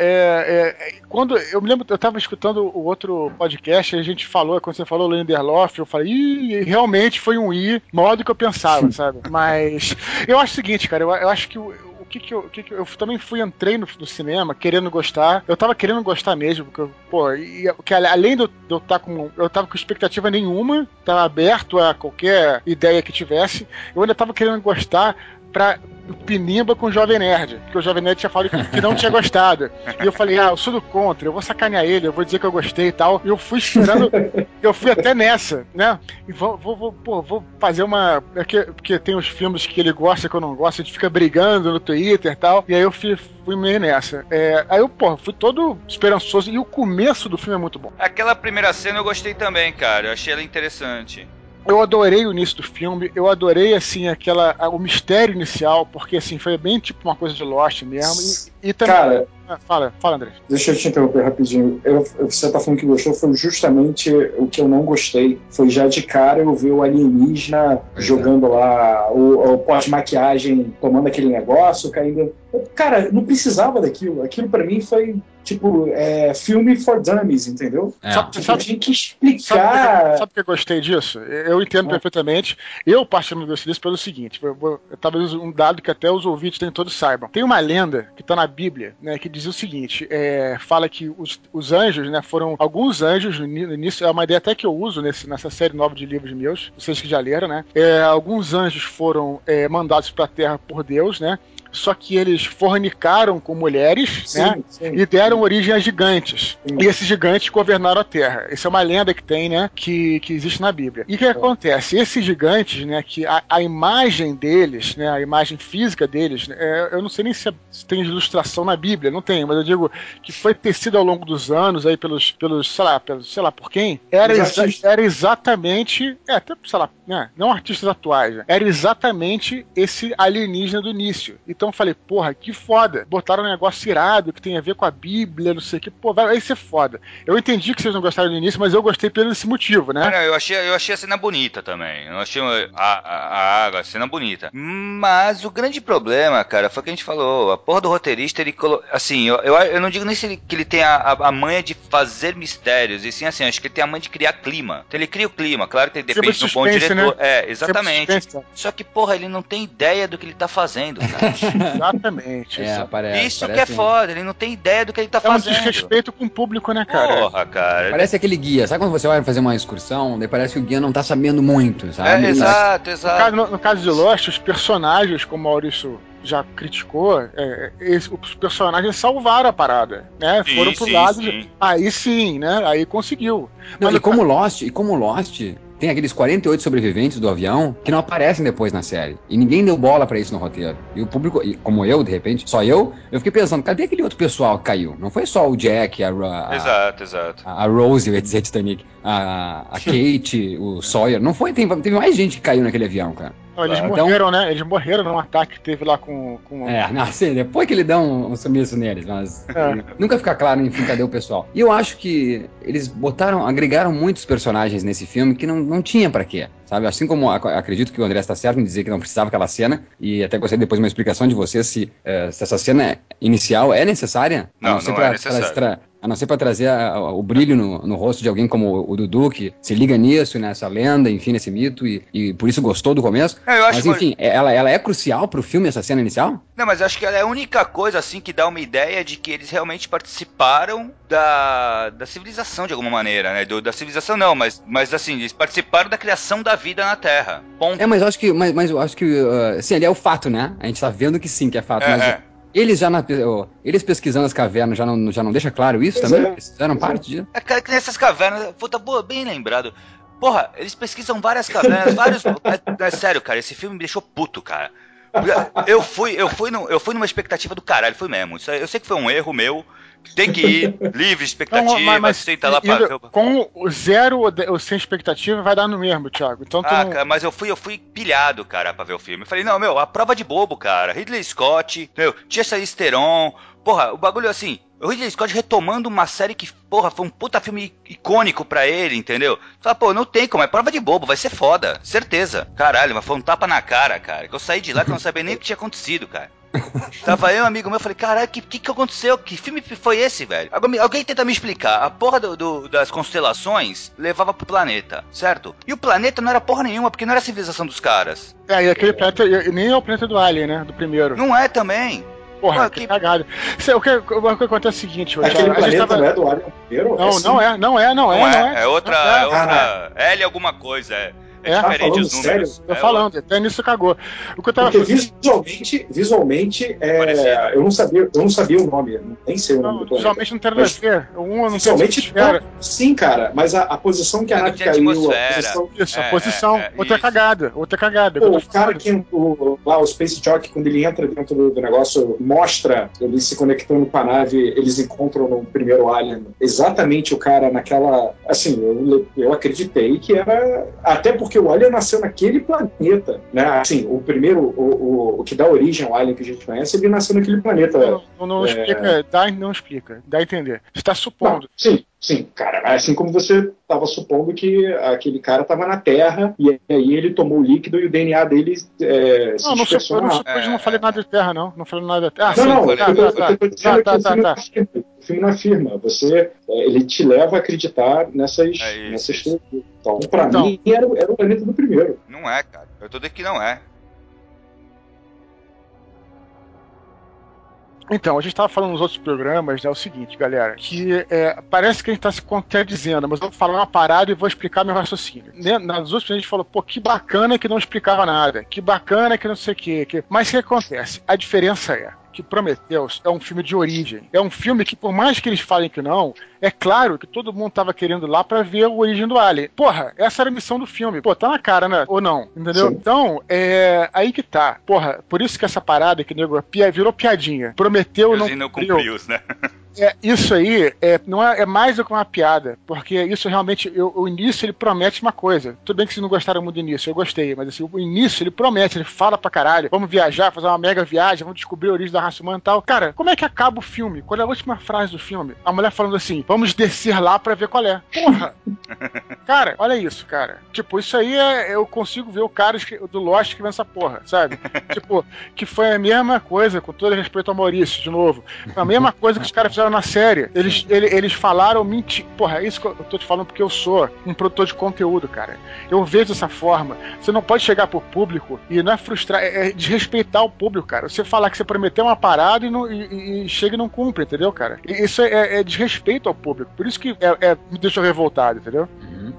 é- quando eu me lembro, eu tava escutando o outro podcast, e a gente falou, quando você falou Lindelof, eu falei, Ih, realmente foi um I maior do que eu pensava, sabe? Mas eu acho o seguinte, cara, eu, eu acho que o que que eu, que que eu, eu também fui, entrei no, no cinema querendo gostar, eu tava querendo gostar mesmo, porque, pô, e, que além de eu- estar com, eu tava com expectativa nenhuma, tava aberto a qualquer ideia que tivesse, eu ainda tava querendo gostar pra pinimba com o Jovem Nerd, porque o Jovem Nerd tinha falado que, que não tinha gostado. E eu falei, ah, eu sou do contra, eu vou sacanear ele, eu vou dizer que eu gostei e tal. E eu fui esperando, eu fui até nessa, né? E vou, vou, vou, pô, vou fazer uma. é que- Porque tem os filmes que ele gosta que eu não gosto, a gente fica brigando no Twitter e tal. E aí eu fui, fui meio nessa. É, aí eu, pô, fui todo esperançoso. E o começo do filme é muito bom. Aquela primeira cena eu gostei também, cara. Eu achei ela interessante. Eu adorei o início do filme, eu adorei, assim, aquela. o mistério inicial, porque assim, foi bem tipo uma coisa de Lost mesmo. E, e também. Cara, Ah, Fala, fala, André. Deixa eu te interromper rapidinho. Eu, você tá falando que gostou, foi justamente o que eu não gostei. Foi já de cara eu ver o alienígena Pois jogando lá o, o pós-maquiagem, tomando aquele negócio, caindo. Cara, não precisava daquilo. Aquilo pra mim foi tipo é, filme for dummies, entendeu? É. Sabe- sabe- tinha que explicar. sabe por que eu gostei disso? Eu entendo Ah. perfeitamente. Eu, particularmente, gostei disso pelo seguinte: eu talvez um dado que até os ouvintes nem todos saibam. Tem uma lenda que está na Bíblia, né, que diz o seguinte: é, fala que os, os anjos, né, foram alguns anjos no início, é uma ideia até que eu uso nesse, nessa série nova de livros meus, vocês que já leram, né? É, alguns anjos foram é, mandados para a Terra por Deus, né? Só que eles fornicaram com mulheres, né? sim. e deram origem a gigantes. Sim. E esses gigantes governaram a Terra. Essa é uma lenda que tem, né? Que, que existe na Bíblia. E o que acontece? Esses gigantes, né? Que a, a imagem deles, né? A imagem física deles, né, é, eu não sei nem se, é- se tem ilustração na Bíblia, não tem, mas eu digo que foi tecido ao longo dos anos aí pelos, pelos sei lá, pelos, sei lá por quem, era, exa- era exatamente, é, até, sei lá, né, não artistas atuais, né, era exatamente esse alienígena do início. Então eu falei, porra, que foda. Botaram um negócio irado que tem a ver com a Bíblia, não sei o que, pô, vai, vai ser foda. Eu entendi que vocês não gostaram do início, mas eu gostei pelo esse motivo, né? Cara, eu achei, eu achei a cena bonita também. Eu achei a, a, a a cena bonita. Mas o grande problema, cara, foi o que a gente falou. A porra do roteirista, ele colocou. Assim, eu, eu, eu não digo nem se ele, que ele tem a, a, a manha de fazer mistérios, e sim, assim, acho que ele tem a manha de criar clima. Então ele cria o clima, claro que ele depende de do bom suspense, diretor. né? É, exatamente. Suspense, Só que, porra, ele não tem ideia do que ele tá fazendo, cara. Exatamente. É, parece, Isso que é parece, foda, ele não tem ideia do que ele tá É um fazendo. desrespeito com o público, né, cara? Porra, cara. Parece aquele guia. Sabe quando você vai fazer uma excursão, daí parece que o guia não tá sabendo muito, sabe? É, exato, No exato. caso, no, no caso de Lost, os personagens, como o Maurício já criticou, é, esse- os personagens salvaram a parada, né? Sim, Foram pro sim, lado. sim. de- Aí sim, né? Aí conseguiu. Não, Mas e no como Lost, e como Lost, tem aqueles 48 sobreviventes do avião que não aparecem depois na série. E ninguém deu bola pra isso no roteiro. E o público, e como eu, de repente, só eu, eu fiquei pensando, cadê aquele outro pessoal que caiu? Não foi só o Jack, a, a, Exato, exato. a Rose, eu ia dizer Titanic, a, a Kate, o Sawyer. Não foi, tem, teve mais gente que caiu naquele avião, cara. Não, eles Então- morreram, né? Eles morreram num ataque que teve lá com. com... É, não, assim, depois que ele dá um, um sumiço neles, mas É. nunca fica claro, enfim, cadê o pessoal. E eu acho que eles botaram, agregaram muitos personagens nesse filme que não, não tinha pra quê, sabe? Assim como ac- acredito que o André está certo em dizer que não precisava aquela cena, e até gostaria depois de uma explicação de você se, eh, se essa cena inicial é necessária. Não, ser não pra- é necessário. A não ser pra trazer a- a- o brilho no, no rosto de alguém como o, o Dudu, que se liga nisso, nessa lenda, enfim, nesse mito, e, e por isso gostou do começo. É, Mas que- enfim, ela, ela é crucial pro filme, essa cena inicial? Não, mas acho que ela é a única coisa assim que dá uma ideia de que eles realmente participaram da, da civilização de alguma maneira, né? Do- da civilização não, mas, mas assim, eles participaram da criação da vida na Terra. Ponto. É, mas eu acho que, mas, mas eu acho que, uh, sim, ali é o fato, né? A gente tá vendo que sim, que é fato, É, mas é. Eles já, na, eles pesquisando as cavernas já não, já não deixa claro isso Pois também? é. Eles fizeram Pois é. parte disso? É, cara, que nessas cavernas, puta, boa, bem lembrado. Porra, eles pesquisam várias cavernas, vários. É, é sério, cara, esse filme me deixou puto, cara. Eu fui, eu fui, num- eu fui numa expectativa do caralho, fui mesmo. Isso eu sei que foi um erro meu. Tem que ir, livre expectativa, Não, mas, mas senta lá pra com zero ou sem expectativa vai dar no mesmo, Thiago. Então Ah, não- cara, mas eu fui, eu fui pilhado, cara, pra ver o filme. Eu falei, não, meu, a prova de bobo, cara. Ridley Scott, meu, tinha Charlize Theron. Porra, o bagulho assim, Ridley Scott retomando uma série que, porra, foi um puta filme icônico pra ele, entendeu? Fala, pô, não tem como, é prova de bobo, vai ser foda, certeza. Caralho, mas foi um tapa na cara, cara. Que eu saí de lá que eu não sabia nem o que tinha acontecido, cara. Tava eu, um amigo meu, falei, caralho, que, que que aconteceu? Que filme foi esse, velho? Me- alguém tenta me explicar. A porra do, do- das constelações levava pro planeta, certo? E o planeta não era porra nenhuma, porque não era a civilização dos caras. É, e aquele planeta, nem é o planeta do Alien, né? Do primeiro. Não é também. Porra, Ah, que que- cagada. É O que, o que acontece é o seguinte, ô, Aquele a gente planeta tava- não é do Alien primeiro? Não, não é, não é, não é. Não é, não é outra, Não é outra. L alguma coisa, é. É? Tá falando os números. sério? Tô É falando, até nisso cagou. O que eu tava Porque visualmente, visualmente é, eu, não sabia, eu não sabia o nome, nem sei o nome Não, do planeta. visualmente não tem nada a ver. Um Visualmente, não, sim, cara, mas a, a posição que a nave caiu, a posição, Isso, a É, posição. é, é, outra isso. cagada, outra cagada. Pô, o cara que o, lá, o Space Jockey, quando ele entra dentro do, do negócio, mostra ele se conectando com a nave, eles encontram no primeiro Alien exatamente o cara naquela. Assim, eu, eu acreditei que era. Até porque o Alien nasceu naquele planeta, né? Assim, o primeiro, o, o, o que dá origem ao Alien que a gente conhece, ele nasceu naquele planeta. Não, não, não É. explica, dá, não explica, dá a entender. Você tá supondo. Não, sim, sim, cara. Assim como você estava supondo que aquele cara estava na Terra e aí ele tomou o líquido e o DNA dele é, se Não, não, dispersou eu não, não falei nada de terra, não. Não falei nada de terra. Ah, Não, sim, não, tá, tá, eu tô tá, tá, que o tá, filme tá. O filme não afirma. Você, é, ele te leva a acreditar nessas, É isso, nessas isso. teorias. Então, pra Então. mim, era, o- era o planeta do primeiro. Não é, cara. Eu tô dizendo que não é. Então, a gente tava falando nos outros programas, né, o seguinte, galera, que é, parece que a gente tá se contradizendo, mas eu vou falar uma parada e vou explicar meu raciocínio. Né, Nas outras a gente falou, pô, que bacana que não explicava nada, que bacana que não sei o quê. Que... Mas o que acontece? A diferença é que Prometheus é um filme de origem. É um filme que, por mais que eles falem que não, é claro que todo mundo tava querendo ir lá pra ver a origem do Alien. Porra, essa era a missão do filme. Pô, tá na cara, né? Ou não, entendeu? Sim. Então, é aí que tá. Porra, por isso que essa parada que nego pia- virou piadinha. Prometeu não não cumpriu. cumpriu, né? É, isso aí é, não é, é mais do que uma piada, porque isso realmente, eu- o início ele promete uma coisa. Tudo bem que vocês não gostaram muito do início, eu gostei, mas assim, o início ele promete, ele fala pra caralho, vamos viajar, fazer uma mega viagem, vamos descobrir a origem da raça humana e tal. Cara, como é que acaba o filme? Qual é a última frase do filme? A mulher falando assim, vamos descer lá pra ver qual é. Porra! cara, olha isso, cara. Tipo, isso aí é, eu consigo ver o cara do Lost escrevendo essa porra, sabe? tipo, que foi a mesma coisa, com todo respeito ao Maurício, de novo. Foi a mesma coisa que os caras fizeram na série. Eles, ele- eles falaram mentir. Porra, é isso que eu tô te falando porque eu sou um produtor de conteúdo, cara. Eu vejo dessa forma. Você não pode chegar pro público e não é frustrar, é, é desrespeitar o público, cara. Você falar que você prometeu uma parada e, não, e- e- e chega e não cumpre, entendeu, cara? E isso é, é desrespeito ao público. Por isso que é- é- me deixou revoltado, entendeu? Uhum.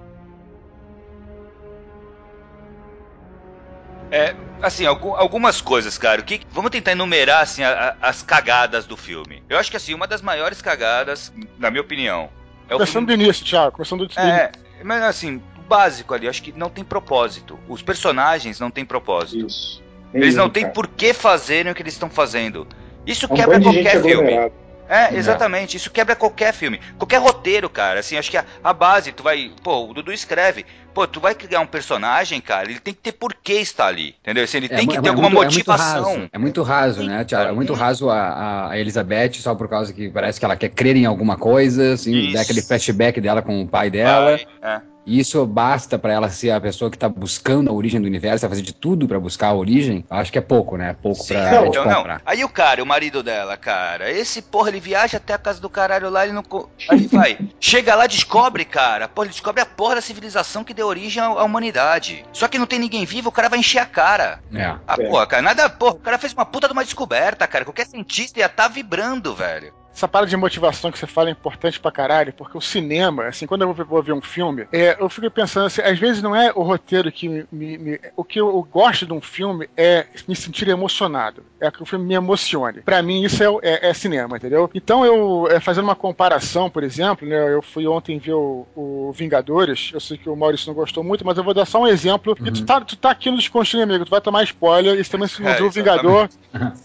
É, assim, algu- algumas coisas, cara. O que, vamos tentar enumerar, assim, a- a- as cagadas do filme. Eu acho que, assim, uma das maiores cagadas, na minha opinião, é o Começando filme... do início, Thiago. Começando do início. É, mas assim, o básico ali, eu acho que não tem propósito. Os personagens não têm propósito. Isso. Eles não têm por que fazerem o que eles estão fazendo. Isso um quebra qualquer filme. aglomerada. É, exatamente. Isso quebra qualquer filme. Qualquer roteiro, cara. Assim, acho que a, a base, tu vai. Pô, o Dudu escreve. Pô, tu vai criar um personagem, cara, ele tem que ter por que estar ali. Entendeu? Assim, ele tem mu- que é ter alguma muito- motivação. É muito raso, é muito raso né, Thiago? É muito raso a, a Elizabeth só por causa que parece que ela quer crer em alguma coisa, assim, Isso. dá aquele flashback dela com o pai dela. Vai, é. E isso basta pra ela ser a pessoa que tá buscando a origem do universo, vai fazer de tudo pra buscar a origem, eu acho que é pouco, né? É pouco Sim, pra não, então, não. comprar. Aí o cara, o marido dela, cara, esse porra, ele viaja até a casa do caralho lá, ele não. Aí ele vai. Chega lá, descobre, cara. Porra, ele descobre a porra da civilização que deu origem à, à humanidade. Só que não tem ninguém vivo, o cara vai encher a cara. É. Ah, É. porra, cara, nada. Porra, o cara fez uma puta de uma descoberta, cara. Qualquer cientista ia estar vibrando, velho. Essa parada de motivação que você fala é importante pra caralho, porque o cinema, assim, quando eu vou- ver um filme, é, eu fico pensando assim, às vezes não é o roteiro que me. me- me- o que eu gosto de um filme é me sentir emocionado. É que o filme me emocione. Pra mim, isso é, o- é- é cinema, entendeu? Então, eu, é, fazendo uma comparação, por exemplo, né, eu fui ontem ver o, o Vingadores, eu sei que o Maurício não gostou muito, mas eu vou dar só um exemplo. E tu tá, tu tá aqui no Desconstruir Amigo, tu vai tomar spoiler, e também se não É, viu o. Vingador,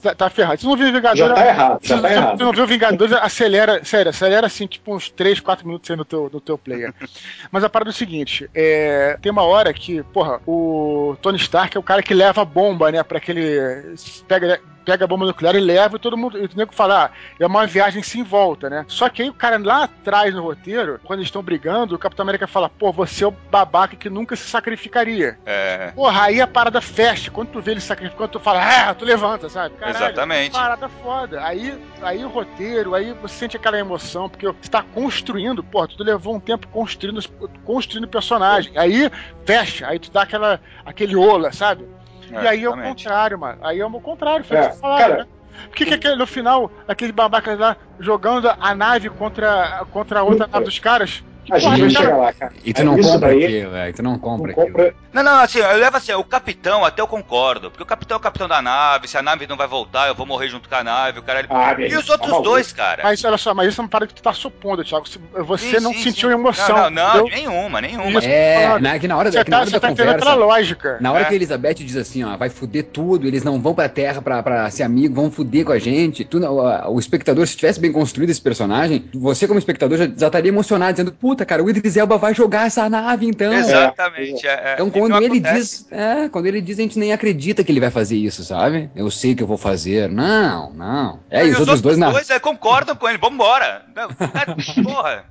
tá, tá ferrado. Se não viu o Vingador. Já tá errado, já Se tá você errado. não viu Vingadores, acelera, sério, acelera assim, tipo uns 3, 4 minutos aí no teu, no teu player. Mas a parada é o seguinte: é, tem uma hora que, porra, o Tony Stark é o cara que leva a bomba, né, pra aquele. Pega, pega a bomba nuclear e leva e todo mundo. E o nego fala, ah, é uma viagem sem volta, né? Só que aí o cara lá atrás no roteiro, quando eles estão brigando, o Capitão América fala, pô, você é o babaca que nunca se sacrificaria. É. Porra, aí a parada fecha. Quando tu vê ele sacrificando, tu fala, ah, tu levanta, sabe? Caralho, Exatamente. Parada foda. Aí, aí o roteiro, aí você sente aquela emoção, porque você tá construindo, porra, tu levou um tempo construindo, construindo personagem. Aí fecha, aí tu dá aquela, aquele ola, sabe? E aí é o contrário, mano. Aí é o contrário, foi É, o que você falou, cara- né? Por que, que aquele- no final, aquele babaca lá jogando a nave contra, contra a outra nave dos caras? A gente vai chegar lá, cara. E tu não compra daí- aquilo, velho. Tu não compra Não aquilo. compra. Não, não, assim, eu levo assim, o capitão até eu concordo. Porque o capitão é o capitão da nave, se a nave não vai voltar, eu vou morrer junto com a nave, o cara. Ah, E os tá outros maluco. dois, cara? Mas olha só, mas isso é uma parada que tu tá supondo, Thiago. Você Sim, não sim, sentiu sim. emoção. Não, não, não, nenhuma, nenhuma. É, na, que na hora, da- Você que na tá, hora você da tá pela conversa. lógica. Na hora É. que a Elizabeth diz assim, ó, vai fuder tudo, eles não vão pra Terra pra, pra ser amigo, vão fuder com a gente. Tu, não- o, o espectador, se tivesse bem construído esse personagem, você como espectador já, já estaria emocionado, dizendo, puta, cara, o Idris Elba vai jogar essa nave, então. Exatamente. é, é. Então E quando não ele acontece. diz, é, quando ele diz, a gente nem acredita que ele vai fazer isso, sabe? Eu sei que eu vou fazer. Não, não. É, e os outros dois na é, concordam com ele, vambora. Não, é, porra.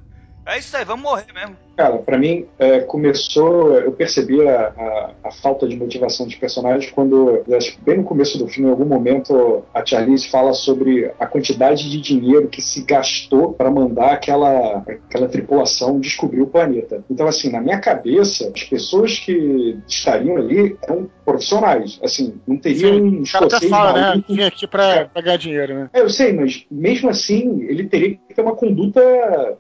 É isso aí, vamos morrer mesmo. Cara, pra mim, é, começou. Eu percebi a, a, a falta de motivação dos personagens quando, acho que bem no começo do filme, em algum momento, a Charlize fala sobre a quantidade de dinheiro que se gastou para mandar aquela, aquela tripulação descobrir o planeta. Então, assim, na minha cabeça, as pessoas que estariam ali eram profissionais. Assim, não teriam um até escocês fala, né? Vim aqui pra, pra ganhar dinheiro, né? é, eu sei, mas mesmo assim, ele teria que ter uma conduta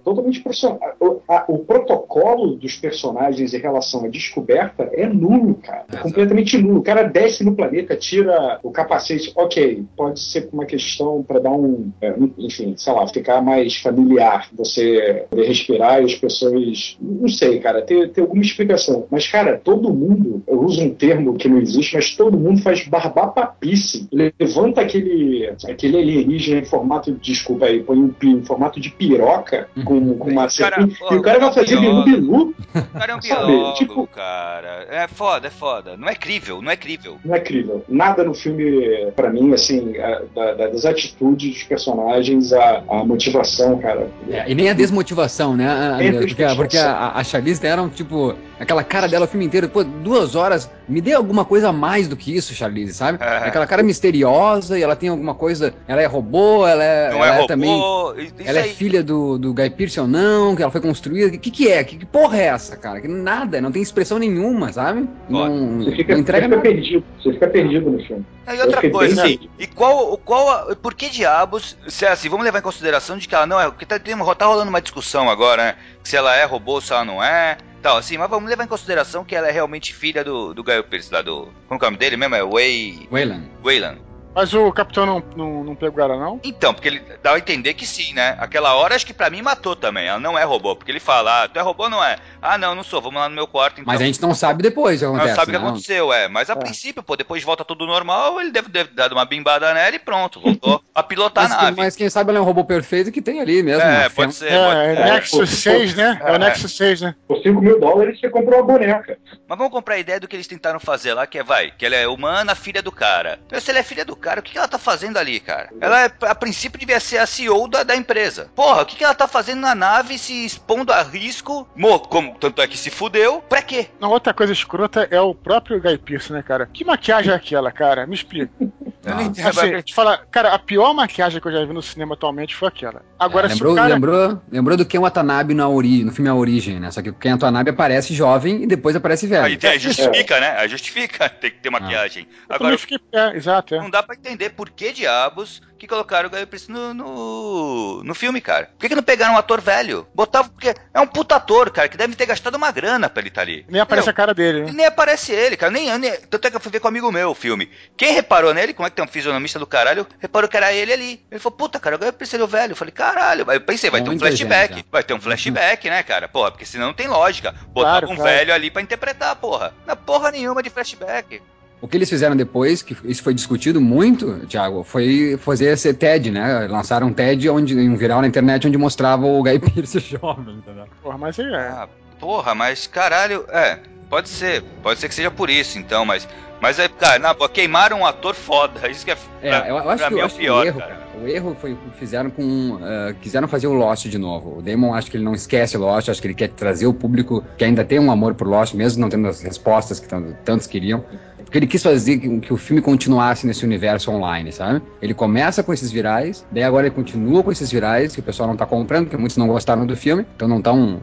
totalmente profissional. O, a- o protocolo dos personagens em relação à descoberta é nulo, cara. É completamente nulo. O cara desce no planeta, tira o capacete. Ok, pode ser uma questão para dar um. é, enfim, sei lá, ficar mais familiar. Você poder respirar e as pessoas. Não sei, cara, ter, ter alguma explicação. Mas, cara, todo mundo. Eu uso um termo que não existe, mas todo mundo faz barbapapice. Levanta aquele, aquele alienígena em formato, desculpa aí, põe um em formato de piroca com, com uma cara- serpente, e o cara vai fazer um bilu. O cara é um biólogo, tipo- cara. É foda, é foda. Não é crível, não é crível. Não é crível. Nada no filme, pra mim, assim, a- da- da- das atitudes dos personagens, a, a motivação, cara. É, e nem a desmotivação, né? A- a- Nem a porque porque a, a Charlize Theron, tipo, aquela cara dela o filme inteiro, pô, duas horas, me dê alguma coisa a mais do que isso, Charlize, sabe? É. Aquela cara misteriosa e ela tem alguma coisa, ela é robô, ela é, Não ela é robô. também, isso ela é aí. filha do, do Guy Pearce ou não, que ela foi construída, o que que é? Que, que porra é essa, cara? Que nada, não tem expressão nenhuma, sabe? Não, Você fica, não você entrega fica perdido. Você fica perdido no filme. E Eu outra coisa, bem assim, e qual, qual, a- por que diabos, se é assim, vamos levar em consideração de que ela não é, porque tá, tem- tá rolando uma discussão agora, né, se ela é robô, se ela não é, tal, assim, mas vamos levar em consideração que ela é realmente filha do, do Gaio Pierce, lá do, como que é o nome dele mesmo, é Way, Wayland. Wayland. Mas o capitão não, não, não pegou ela, não? Então, porque ele dá a entender que sim, né? Aquela hora acho que pra mim matou também. Ela não é robô, porque ele fala, ah, tu é robô ou não é? Ah, não, não sou, vamos lá no meu quarto então. Mas a gente não sabe depois o que Não acontece, sabe o que não. aconteceu, é. Mas a princípio, pô, depois volta tudo normal, ele deve ter dado uma bimbada nela e pronto, voltou a pilotar Mas, a nave. mas quem sabe ela é um robô perfeito que tem ali mesmo. É, uma pode ser, pode É, é Nexus pô, 6, né? É é. o Nexus 6, né? Por 5 mil dólares você comprou uma boneca. Mas vamos comprar a ideia do que eles tentaram fazer lá, que é, vai, que ela é humana, filha do cara. Então, se ela é filha do cara. O que, que ela tá fazendo ali, cara? Ela, é- a princípio, devia ser a CEO da, da empresa. Porra, o que, que ela tá fazendo na nave se expondo a risco? Mo, como, tanto é que se fudeu. Pra quê? Não, outra coisa escrota é o próprio Guy Pearce, né, cara? Que maquiagem é aquela, cara? Me explica. Eu não. Assim, te falar, cara, a pior maquiagem que eu já vi no cinema atualmente foi aquela. Agora, É, se lembrou, o cara. lembrou, lembrou do Ken Watanabe na ori, no filme A Origem, né? Só que o Ken Watanabe aparece jovem e depois aparece velho. Aí, aí justifica, né? Aí justifica ter que ter maquiagem. Eu Agora, também fiquei. É, exato, é. não dá pra entender por que diabos que colocaram o Guy Pearce no, no, no filme, cara. Por que, que não pegaram um ator velho? Botavam, porque é um puta ator, cara, que deve ter gastado uma grana pra ele estar ali. Nem aparece Entendeu? a cara dele, né? Nem aparece ele, cara. Nem, nem, tanto é que eu fui ver com um amigo meu o filme. Quem reparou nele, como é que tem um fisionomista do caralho, reparou que era ele ali. Ele falou, puta, cara, agora eu pensei no velho. Eu falei, caralho. Aí eu pensei, vai ter um flashback. gente, vai ter um flashback, né, cara? Porra, porque senão não tem lógica. Botar Claro, um claro. velho ali pra interpretar, porra. Não é porra nenhuma de flashback. O que eles fizeram depois, que isso foi discutido muito, Thiago, foi fazer esse TED, né? Lançaram um TED onde, um viral na internet onde mostrava o Guy Pearce jovem, entendeu? Porra, mas é. Ah, porra, mas caralho, é, pode ser, pode ser que seja por isso, então, mas, mas é, cara, na boa, queimaram um ator foda, isso que é, É, pra, eu, eu acho pra que, mim eu é o acho que pior, o erro, cara. cara, o erro foi que fizeram com. ah, quiseram fazer o Lost de novo. O Damon acho que ele não esquece o Lost, acho que ele quer trazer o público que ainda tem um amor por Lost, mesmo não tendo as respostas que tan- tantos queriam. Porque ele quis fazer que, que o filme continuasse nesse universo online, sabe? Ele começa com esses virais, daí agora ele continua com esses virais, que o pessoal não tá comprando, porque muitos não gostaram do filme, então não estão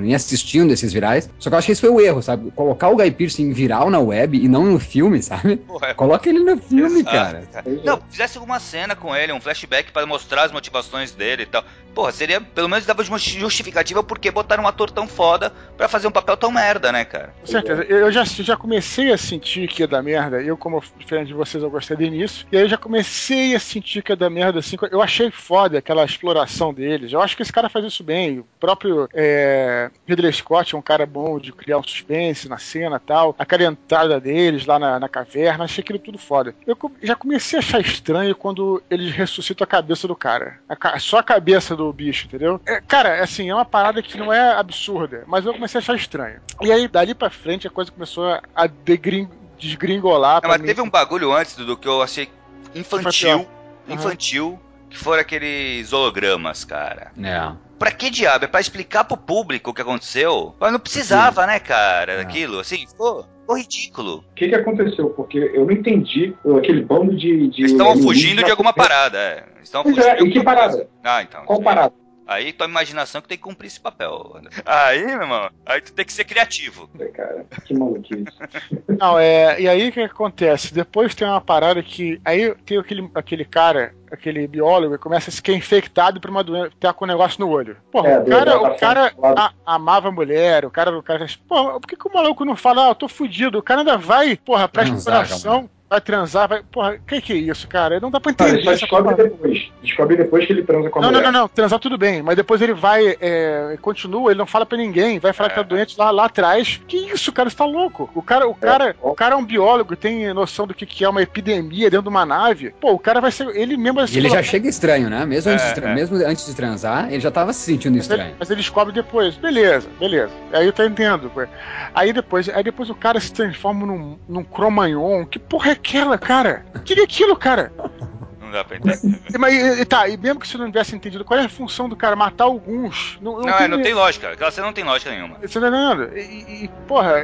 nem assistindo esses virais. Só que eu acho que esse foi o erro, sabe? Colocar o Guy Pearce em viral na web e não no filme, sabe? Porra, é Coloca ele no filme, Exato, cara. Não, fizesse alguma cena com ele, um flashback pra mostrar as motivações dele e tal. Porra, seria, pelo menos dava uma justificativa porque botaram um ator tão foda pra fazer um papel tão merda, né, cara? Com certeza. Eu eu já, já comecei a sentir que ia dar merda. Eu, como diferente de vocês, eu gostei do início. E aí eu já comecei a sentir que ia dar merda assim. Eu achei foda aquela exploração deles. Eu acho que esse cara faz isso bem. O próprio é, Ridley Scott é um cara bom de criar um suspense na cena tal. Aquela entrada deles lá na, na caverna. Achei aquilo tudo foda. Eu já comecei a achar estranho quando eles ressuscitam a cabeça do cara. A só a cabeça do bicho, entendeu? É, cara, assim, é uma parada que não é absurda, mas eu comecei a achar estranho. E aí, dali pra frente, a coisa começou a degring- desgringolar. Não, mas mim. teve um bagulho antes, Dudu, que eu achei infantil, Infantil. Aham. infantil, que foram aqueles hologramas, cara. É. Pra que diabo? É pra explicar pro público o que aconteceu? Mas não precisava, né, cara, É. daquilo, assim, ficou, ficou ridículo. O que, que aconteceu? Porque eu não entendi aquele bando de. de Eles estavam fugindo de alguma parada, é. Pois fugindo é, de e que alguma parada? Ah, então. Qual parada? Aí tua imaginação que tem que cumprir esse papel. Aí, meu irmão, aí tu tem que ser criativo. Cara, que maluquice. Não, é. E aí o que acontece? Depois tem uma parada que. Aí tem aquele, aquele cara, aquele biólogo, que começa a ficar infectado por uma doença, tá com um negócio no olho. Porra, É, o cara, o cara a- amava a mulher, o cara, o cara. Pô, por que, que o maluco não fala, ah, eu tô fudido? O cara ainda vai, porra, presta coração. Vai transar, vai. Porra, que que é isso, cara? Não dá pra Não, entender. ele só essa descobre depois. Descobre depois que ele transa com a Não, não, mulher. não, não, transar tudo bem, mas depois ele vai, é, continua, ele não fala pra ninguém, vai falar que tá doente lá, lá atrás. Que isso, cara, você tá louco? O cara, o cara, o cara é um biólogo, tem noção do que, que é uma epidemia dentro de uma nave. Pô, o cara vai ser, ele mesmo vai E ele já chega estranho, né? Mesmo, antes, É, de tra- é. mesmo antes de transar, ele já tava se sentindo Mas ele, estranho. mas ele descobre depois. Beleza, beleza. Aí eu tô entendendo. pô. Aí depois, aí depois o cara se transforma num, num cromagnon. Que porra é aquela, cara? Que que é aquilo, cara? Não dá pra entender. Mas, tá, e mesmo que você não tivesse entendido, qual é a função do cara? Matar alguns. Não, Não, é, não tem lógica. Aquela cena não tem lógica nenhuma. Você tá entendendo? E, e- porra.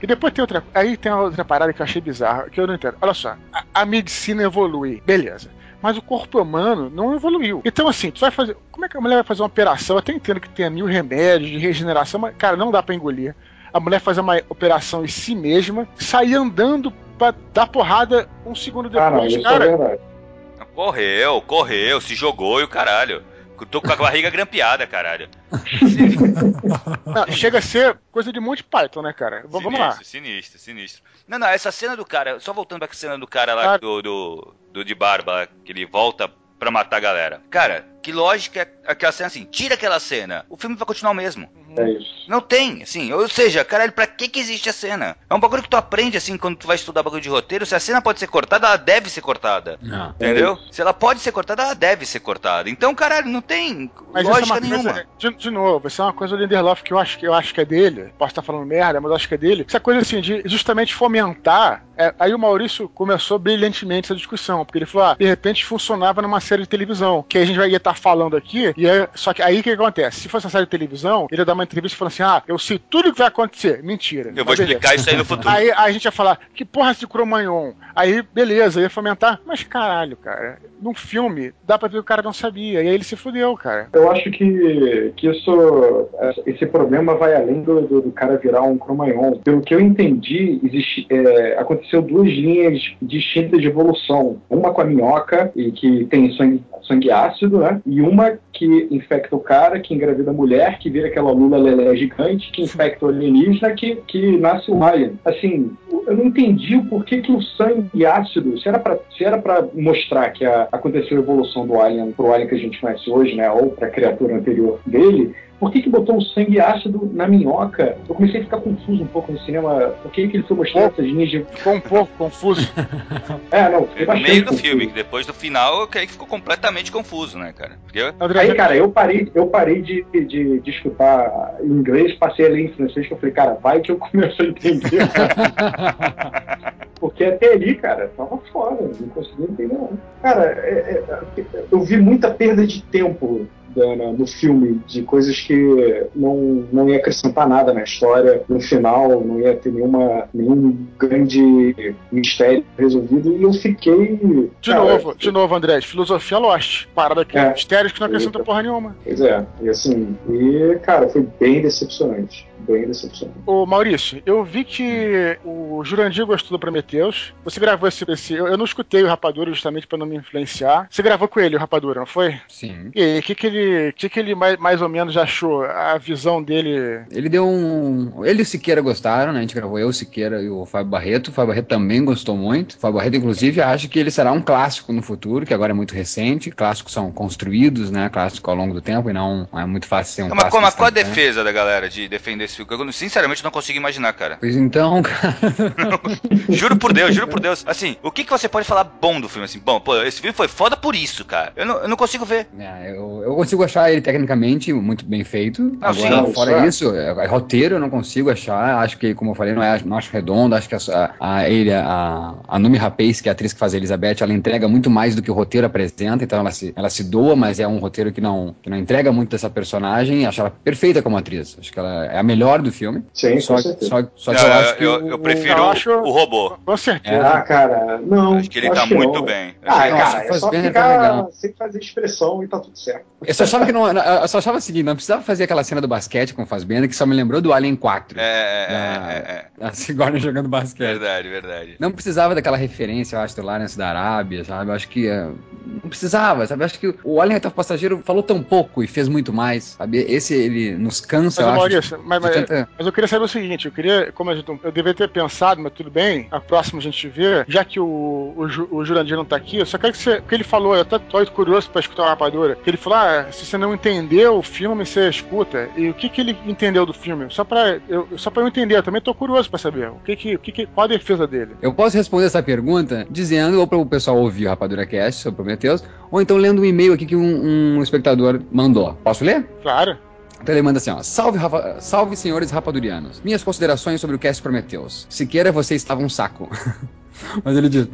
E depois tem outra. Aí tem outra parada que eu achei bizarra, que eu não entendo. Olha só, a, a medicina evolui, beleza. Mas o corpo humano não evoluiu. Então, assim, tu vai fazer. Como é que a mulher vai fazer uma operação? Eu até entendo que tenha mil remédios de regeneração, mas, cara, não dá pra engolir. A mulher fazer uma operação em si mesma, sair andando pra dar porrada um segundo Ah, depois, é cara. verdade. Correu, correu, se jogou e o caralho. Tô com a barriga grampeada, caralho. Não, chega a ser coisa de Monty Python, né, cara? V- Vamos lá. Sinistro, Sinistro, sinistro. Não, não, essa cena do cara, só voltando pra cena do cara lá, Ah. do, do, do de barba, que ele volta pra matar a galera. Cara, Que lógica é aquela cena assim? Tira aquela cena, o filme vai continuar o mesmo. É isso. Não tem, assim, ou seja, caralho, pra que que existe a cena? É um bagulho que tu aprende, assim, quando tu vai estudar bagulho de roteiro, se a cena pode ser cortada, ela deve ser cortada. Não. Entendeu? Se ela pode ser cortada, ela deve ser cortada. Então, caralho, não tem Mas é lógica uma nenhuma. coisa, de, de novo, isso é uma coisa do Lindelof que eu acho que eu acho que é dele. Posso estar falando merda, mas eu acho que é dele. Essa coisa assim de justamente fomentar. é, aí o Maurício começou brilhantemente essa discussão, porque ele falou: ah, de repente funcionava numa série de televisão, que a gente vai estar falando aqui, e é, só que aí o que acontece? Se fosse uma série de televisão, ele ia dar uma entrevista falando assim: ah, eu sei tudo o que vai acontecer. Mentira. Eu vou beleza. explicar isso aí no futuro. Aí, aí a gente ia falar, que porra esse Cromagnon? Aí, beleza, ia fomentar. Mas caralho, cara, num filme, dá pra ver que o cara não sabia. E aí ele se fudeu, cara. Eu acho que, que isso, esse problema vai além do, do, do cara virar um cromanhon. Pelo que eu entendi, existe, é, aconteceu duas linhas distintas de evolução. Uma com a minhoca, e que tem sangue, sangue ácido, né? E uma que infecta o cara, que engravida a mulher, que vira aquela lula lelé gigante, que infecta o alienígena, que, que nasce o alien. Assim, eu não entendi o porquê que o sangue ácido, se era pra, se era pra mostrar que a, aconteceu a evolução do alien pro alien que a gente conhece hoje, né? Ou pra criatura anterior dele, por que, que botou o sangue ácido na minhoca? Eu comecei a ficar confuso um pouco no cinema. Por que, que ele foi mostrar essas linhas de. Ficou um pouco confuso. É, não, No foi bastante meio do confuso. filme, que depois do final, que aí ficou completamente confuso, né, cara? Porque Aí, cara, eu parei, eu parei de, de, de escutar em inglês, passei ali em francês, que eu falei, cara, vai que eu começo a entender. Porque até ali, cara, tava fora, não conseguia entender não. Cara, é- é- eu vi muita perda de tempo da- na- no filme, de coisas que não, não ia acrescentar nada na história, no final, não ia ter nenhuma, nenhum grande mistério resolvido, e eu fiquei. de cara, novo, de novo, André, filosofia Lost. Parada aqui, É. mistérios que não acrescentam porra nenhuma. Pois é, e assim, e cara, foi bem decepcionante. Bem decepcionante. Ô Maurício, eu vi que o Jurandir gostou do Prometheus. Você gravou esse. esse eu, eu não escutei o Rapadura justamente pra não me influenciar. Você gravou com ele o Rapadura, não foi? Sim. E aí, o que, que ele, que que ele mais, mais ou menos achou? A visão dele. Ele deu um. Ele e o Siqueira gostaram, né? A gente gravou eu, o Siqueira e o Fábio Barreto. O Fábio Barreto também gostou muito. O Fábio Barreto, inclusive, acha que ele será um clássico no futuro, que agora é muito recente. Clássicos são construídos, né? Clássico ao longo do tempo e não, é muito fácil ser um mas, clássico. mas qual a defesa da galera de defender esse filme? Eu, sinceramente, não consigo imaginar, cara. Pois então, cara. Juro por Deus, juro por Deus. Assim, o que, que você pode falar bom do filme? Assim, bom, pô, esse filme foi foda por isso, cara. Eu não, eu não consigo ver. É, eu, eu consigo achar ele tecnicamente muito bem feito. Ah, sim, Agora, isso fora é. isso, é, é, roteiro eu não consigo achar. Acho que, como eu falei, não, é, não acho redondo. Acho que a, a, ele, a, a Numi Rapaz, que é a atriz que faz a Elizabeth, ela entrega muito mais do que o roteiro apresenta. Então ela se, ela se doa, mas é um roteiro que não, que não entrega muito dessa personagem. Acho ela perfeita como atriz. Acho que ela é a melhor do filme. Sim, Só, só, só que Não, eu acho que. eu, o- eu prefiro eu o- acho- o robô. Com certeza. Ah, cara, não. Acho que ele acho tá muito não. bem. Ah, Eu cara, é faz só bem, tá ficar legal. sem fazer expressão e tá tudo certo. Eu só achava que não. Eu só achava o seguinte, não precisava fazer aquela cena do basquete com o Fassbender, que só me lembrou do Alien 4. É, é, é, Da- é, é. A Sigourney jogando basquete. Verdade, verdade. Não precisava daquela referência, eu acho, do Lawrence da Arábia, sabe? Eu acho que é, não precisava, sabe? Eu acho que o Alien Oitavo Passageiro falou tão pouco e fez muito mais, sabe? Esse, ele nos cansa, Mas, eu acho. Maurício, mas, mas- tanta- mas eu queria saber o seguinte, eu queria, como a gente, eu deveria ter pensado, mas tudo bem, a próxima a gente vê, já que o, o, o Jurandir não tá aqui, eu só quero que você, o que ele falou, eu até tô curioso pra escutar uma rapadura, que ele falou, ah, se você não entendeu o filme, você escuta, e o que que ele entendeu do filme? Só pra eu, só pra eu entender, eu também tô curioso pra saber, o que que, o que, que qual a defesa dele? Eu posso responder essa pergunta dizendo, ou para o pessoal ouvir o Rapadura Cast sobre Prometheus, ou então lendo um e-mail aqui que um, um espectador mandou. Posso ler? Claro. Então ele manda assim, ó. Salve, Rafa- salve senhores rapadurianos. Minhas considerações sobre o cast Prometheus. Siqueira você estava um saco. Mas ele diz.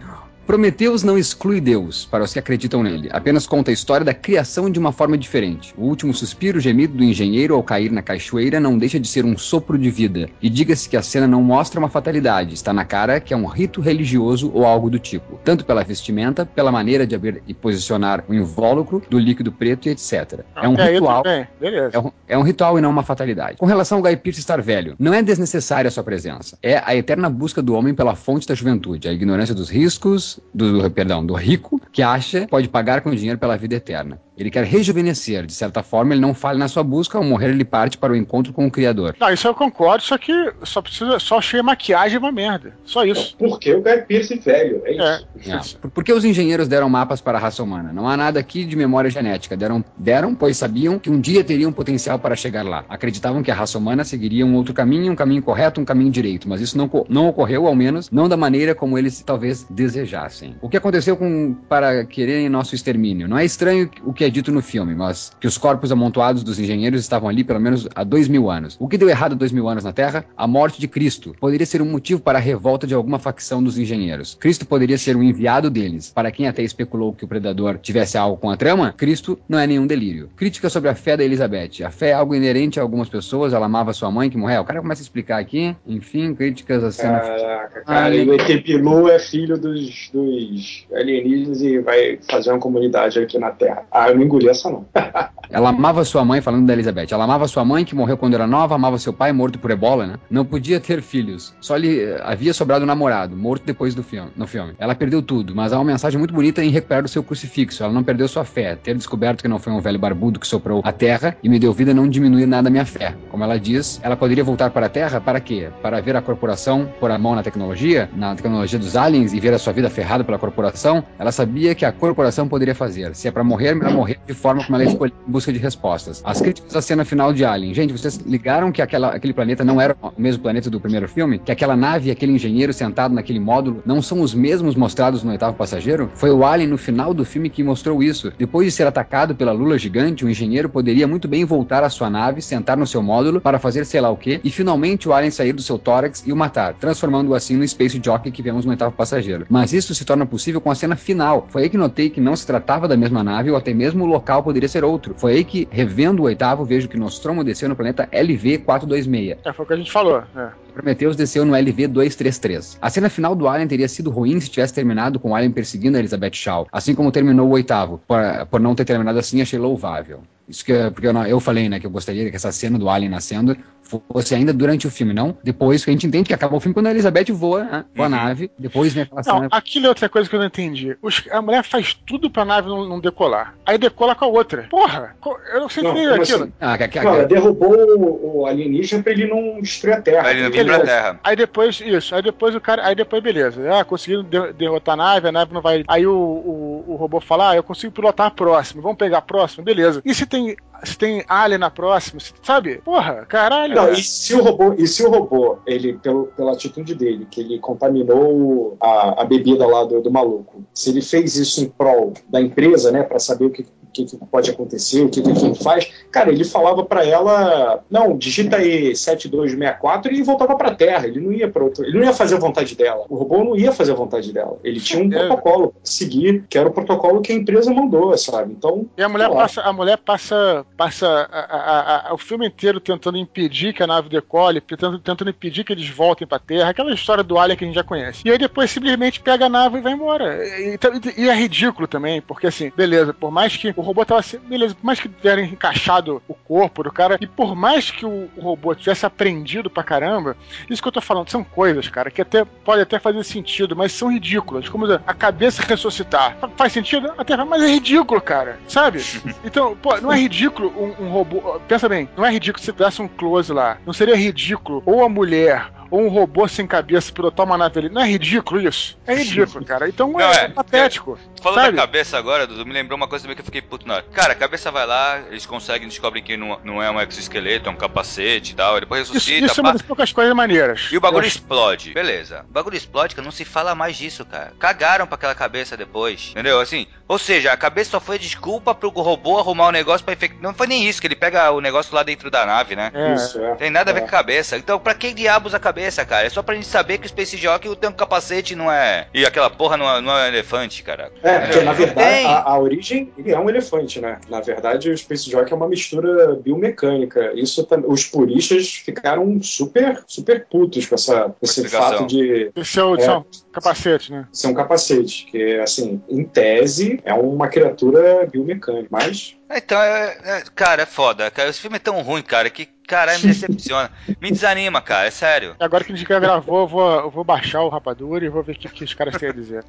Prometheus não exclui Deus, para os que acreditam nele. Apenas conta a história da criação de uma forma diferente. O último suspiro gemido do engenheiro ao cair na cachoeira não deixa de ser um sopro de vida. E diga-se que a cena não mostra uma fatalidade, está na cara que é um rito religioso ou algo do tipo. Tanto pela vestimenta, pela maneira de abrir e posicionar o invólucro do líquido preto e etc. É um ritual. É um, é um ritual e não uma fatalidade. Com relação ao Guy Pearce estar velho, não é desnecessária a sua presença. É a eterna busca do homem pela fonte da juventude, a ignorância dos riscos, do, perdão, do rico, que acha pode pagar com dinheiro pela vida eterna. Ele quer rejuvenescer. De certa forma, ele não falha na sua busca, ao morrer ele parte para o encontro com o Criador. Não, isso eu concordo, só que só precisa, só achei a maquiagem uma merda. Só isso. Porque o Guy Pearce velho, é isso. É. Por, por que os engenheiros deram mapas para a raça humana? Não há nada aqui de memória genética. Deram, deram, pois sabiam que um dia teriam potencial para chegar lá. Acreditavam que a raça humana seguiria um outro caminho, um caminho correto, um caminho direito. Mas isso não, não ocorreu, ao menos, não da maneira como eles talvez desejassem. O que aconteceu com para quererem nosso extermínio? Não é estranho o que é dito no filme, mas que os corpos amontoados dos engenheiros estavam ali pelo menos há dois mil anos. O que deu errado há dois mil anos na Terra? A morte de Cristo. Poderia ser um motivo para a revolta de alguma facção dos engenheiros. Cristo poderia ser um enviado deles. Para quem até especulou que o predador tivesse algo com a trama, Cristo não é nenhum delírio. Crítica sobre a fé da Elizabeth. A fé é algo inerente a algumas pessoas. Ela amava sua mãe que morreu. O cara começa a explicar aqui. Enfim, críticas à cena. Caraca, cara, Ah, e o ET Bilu é filho dos, dos alienígenas e vai fazer uma comunidade aqui na Terra. Ah, eu não engoli essa não. Ela amava sua mãe, falando da Elizabeth. Ela amava sua mãe, que morreu quando era nova, amava seu pai, morto por ebola, né? Não podia ter filhos. Só lhe eh, havia sobrado um namorado, morto depois do filme, no filme. Ela perdeu tudo, mas há uma mensagem muito bonita em recuperar o seu crucifixo. Ela não perdeu sua fé. Ter descoberto que não foi um velho barbudo que soprou a terra e me deu vida não diminui nada a minha fé. Como ela diz, ela poderia voltar para a terra para quê? Para ver a corporação pôr a mão na tecnologia, na tecnologia dos aliens e ver a sua vida ferrada pela corporação. Ela sabia que a corporação poderia fazer. Se é para morrer, melhor morrer de forma como ela escolheu em busca de respostas. As críticas à cena final de Alien. Gente, vocês ligaram que aquela, aquele planeta não era o mesmo planeta do primeiro filme? Que aquela nave e aquele engenheiro sentado naquele módulo não são os mesmos mostrados no oitavo passageiro? Foi o Alien no final do filme que mostrou isso. Depois de ser atacado pela lula gigante, o engenheiro poderia muito bem voltar à sua nave, sentar no seu módulo para fazer sei lá o que, e finalmente o Alien sair do seu tórax e o matar, transformando-o assim no Space Jockey que vemos no oitavo passageiro. Mas isso se torna possível com a cena final. Foi aí que notei que não se tratava da mesma nave ou até mesmo o local poderia ser outro. Foi aí que, revendo o oitavo, vejo que Nostromo desceu no planeta LV-426. É, foi o que a gente falou. É. Prometheus desceu no LV-233. A cena final do Alien teria sido ruim se tivesse terminado com o Alien perseguindo a Elizabeth Shaw, assim como terminou o oitavo. Por, por não ter terminado assim, achei louvável. Isso que porque eu, não- eu falei, né, que eu gostaria que essa cena do Alien nascendo fosse ainda durante o filme, não depois, que a gente entende que acaba o filme quando a Elizabeth voa, né, voa a nave, depois vem aquela Não, cena. aquilo é outra coisa que eu não entendi. Os- a mulher faz tudo pra nave não, não decolar. Aí decola com a outra. Porra, eu não sei Não, entender aquilo. assim? Ah, que- que- Não, ela derrubou o, o alienígena pra ele não destruir a Terra. Pra ele não vir pra terra. Aí depois, isso, aí depois o cara, aí depois beleza. Ah, conseguiram de- derrotar a nave, a nave não vai. Aí o, o, o robô fala, ah, eu consigo pilotar a próxima, vamos pegar a próxima, beleza. E se tem, se tem alien na próxima, se- sabe? Porra, caralho. Não, e se o robô, e se o robô, ele, pelo, pela atitude dele, que ele contaminou a, a bebida lá do, do maluco, se ele fez isso em prol da empresa, né, pra saber o que, que, que pode acontecer, o que, que quem faz, cara, ele falava pra ela, não, digita aí 7264 e voltava pra Terra, ele não ia para outro, ele não ia fazer a vontade dela, o robô não ia fazer a vontade dela, ele tinha um É. protocolo pra seguir, que era o protocolo que a empresa mandou, sabe, então... E a mulher passa, a mulher passa, passa a- a- a- o filme inteiro tentando impedir que a nave decole, tentando, tentando impedir que eles voltem pra Terra, aquela história do Alien que a gente já conhece. E aí depois simplesmente pega a nave e vai embora. E, e- e é ridículo também, porque assim, beleza, por mais que o robô tava assim, beleza, por mais que tiverem encaixado o corpo do cara, e por mais que o, o robô tivesse aprendido pra caramba, isso que eu tô falando são coisas, cara, que até pode até fazer sentido, mas são ridículas. Como a cabeça ressuscitar. Fa- Faz sentido? Até mas é ridículo, cara. Sabe? Então, pô, não é ridículo um, um robô. Pensa bem, não é ridículo se desse um close lá. Não seria ridículo ou a mulher ou um robô sem cabeça pilotar uma nave ali. Não é ridículo isso? É ridículo, cara. Então Não, é, é. patético. Falando Sabe? da cabeça agora, Dudu, me lembrou uma coisa também que eu fiquei puto na hora. Cara, a cabeça vai lá, eles conseguem, descobrem que não, não é um exoesqueleto, é um capacete e tal, depois Isso, ressuscita, isso é pá, uma das poucas coisas maneiras. e o bagulho explode. Beleza. O bagulho explode, que não se fala mais disso, cara. Cagaram pra aquela cabeça depois. Entendeu? Assim, ou seja, a cabeça só foi desculpa pro robô arrumar o negócio pra infectar. Não foi nem isso, que ele pega o negócio lá dentro da nave, né? É, Isso, é. Tem nada a ver É. com a cabeça. Então, pra que diabos a cabeça, cara? É só pra gente saber que o Space Jockey tem um capacete e não é. E aquela porra não é, não é um elefante, cara. É, porque na Não verdade a, a origem ele é um elefante, né? Na verdade, o Space Jockey é uma mistura biomecânica. Isso tam- os puristas ficaram super, super putos com essa, com esse fato de Esse é é o capacete, né? ser um capacete, que assim, em tese é uma criatura biomecânica, mas Então, é, é- cara, é foda. Cara. Esse filme é tão ruim, cara, que, caralho, me decepciona. me desanima, cara, é sério. Agora que a gente já gravou, eu vou, eu vou baixar o Rapadura e vou ver o que, que os caras têm a dizer.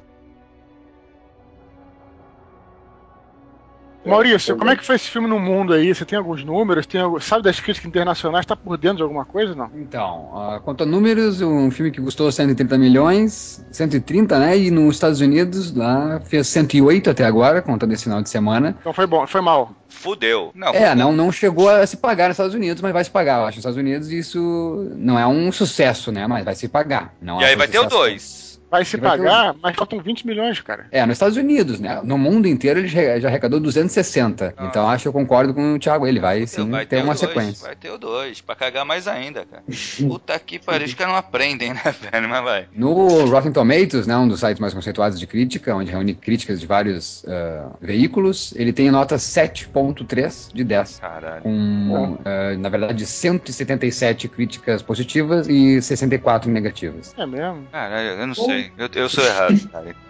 Maurício, como é que foi esse filme no mundo aí? Você tem alguns números? Tem, algum- sabe das críticas internacionais? Tá por dentro de alguma coisa não? Então, ah, quanto a números, um filme que custou 130 milhões, 130, né? E nos Estados Unidos, lá, fez 108 até agora, contando esse final de semana. Então foi bom, foi mal. Fudeu. Não, É, não, não chegou a se pagar nos Estados Unidos, mas vai se pagar. Eu acho que nos Estados Unidos isso não é um sucesso, né? Mas vai se pagar. Não E é aí vai ter o sucesso. 2. Vai se Vai ter pagar, mas faltam 20 milhões, cara. É, nos Estados Unidos, né? No mundo inteiro ele já arrecadou 260. Ah. Então acho que eu concordo com o Thiago. Ele vai sim vai ter o uma dois, sequência. Vai ter o 2, pra cagar mais ainda, cara. Puta que pariu, os caras não aprendem, né, velho? Mas vai. No Rotten Tomatoes, né, um dos sites mais conceituados de crítica, onde reúne críticas de vários ah, veículos, ele tem nota 7.3 de 10. Caralho. Com, ah, na verdade, 177 críticas positivas e 64 negativas. É mesmo? Caralho, eu não sei. Eu, eu sou errado, cara. então.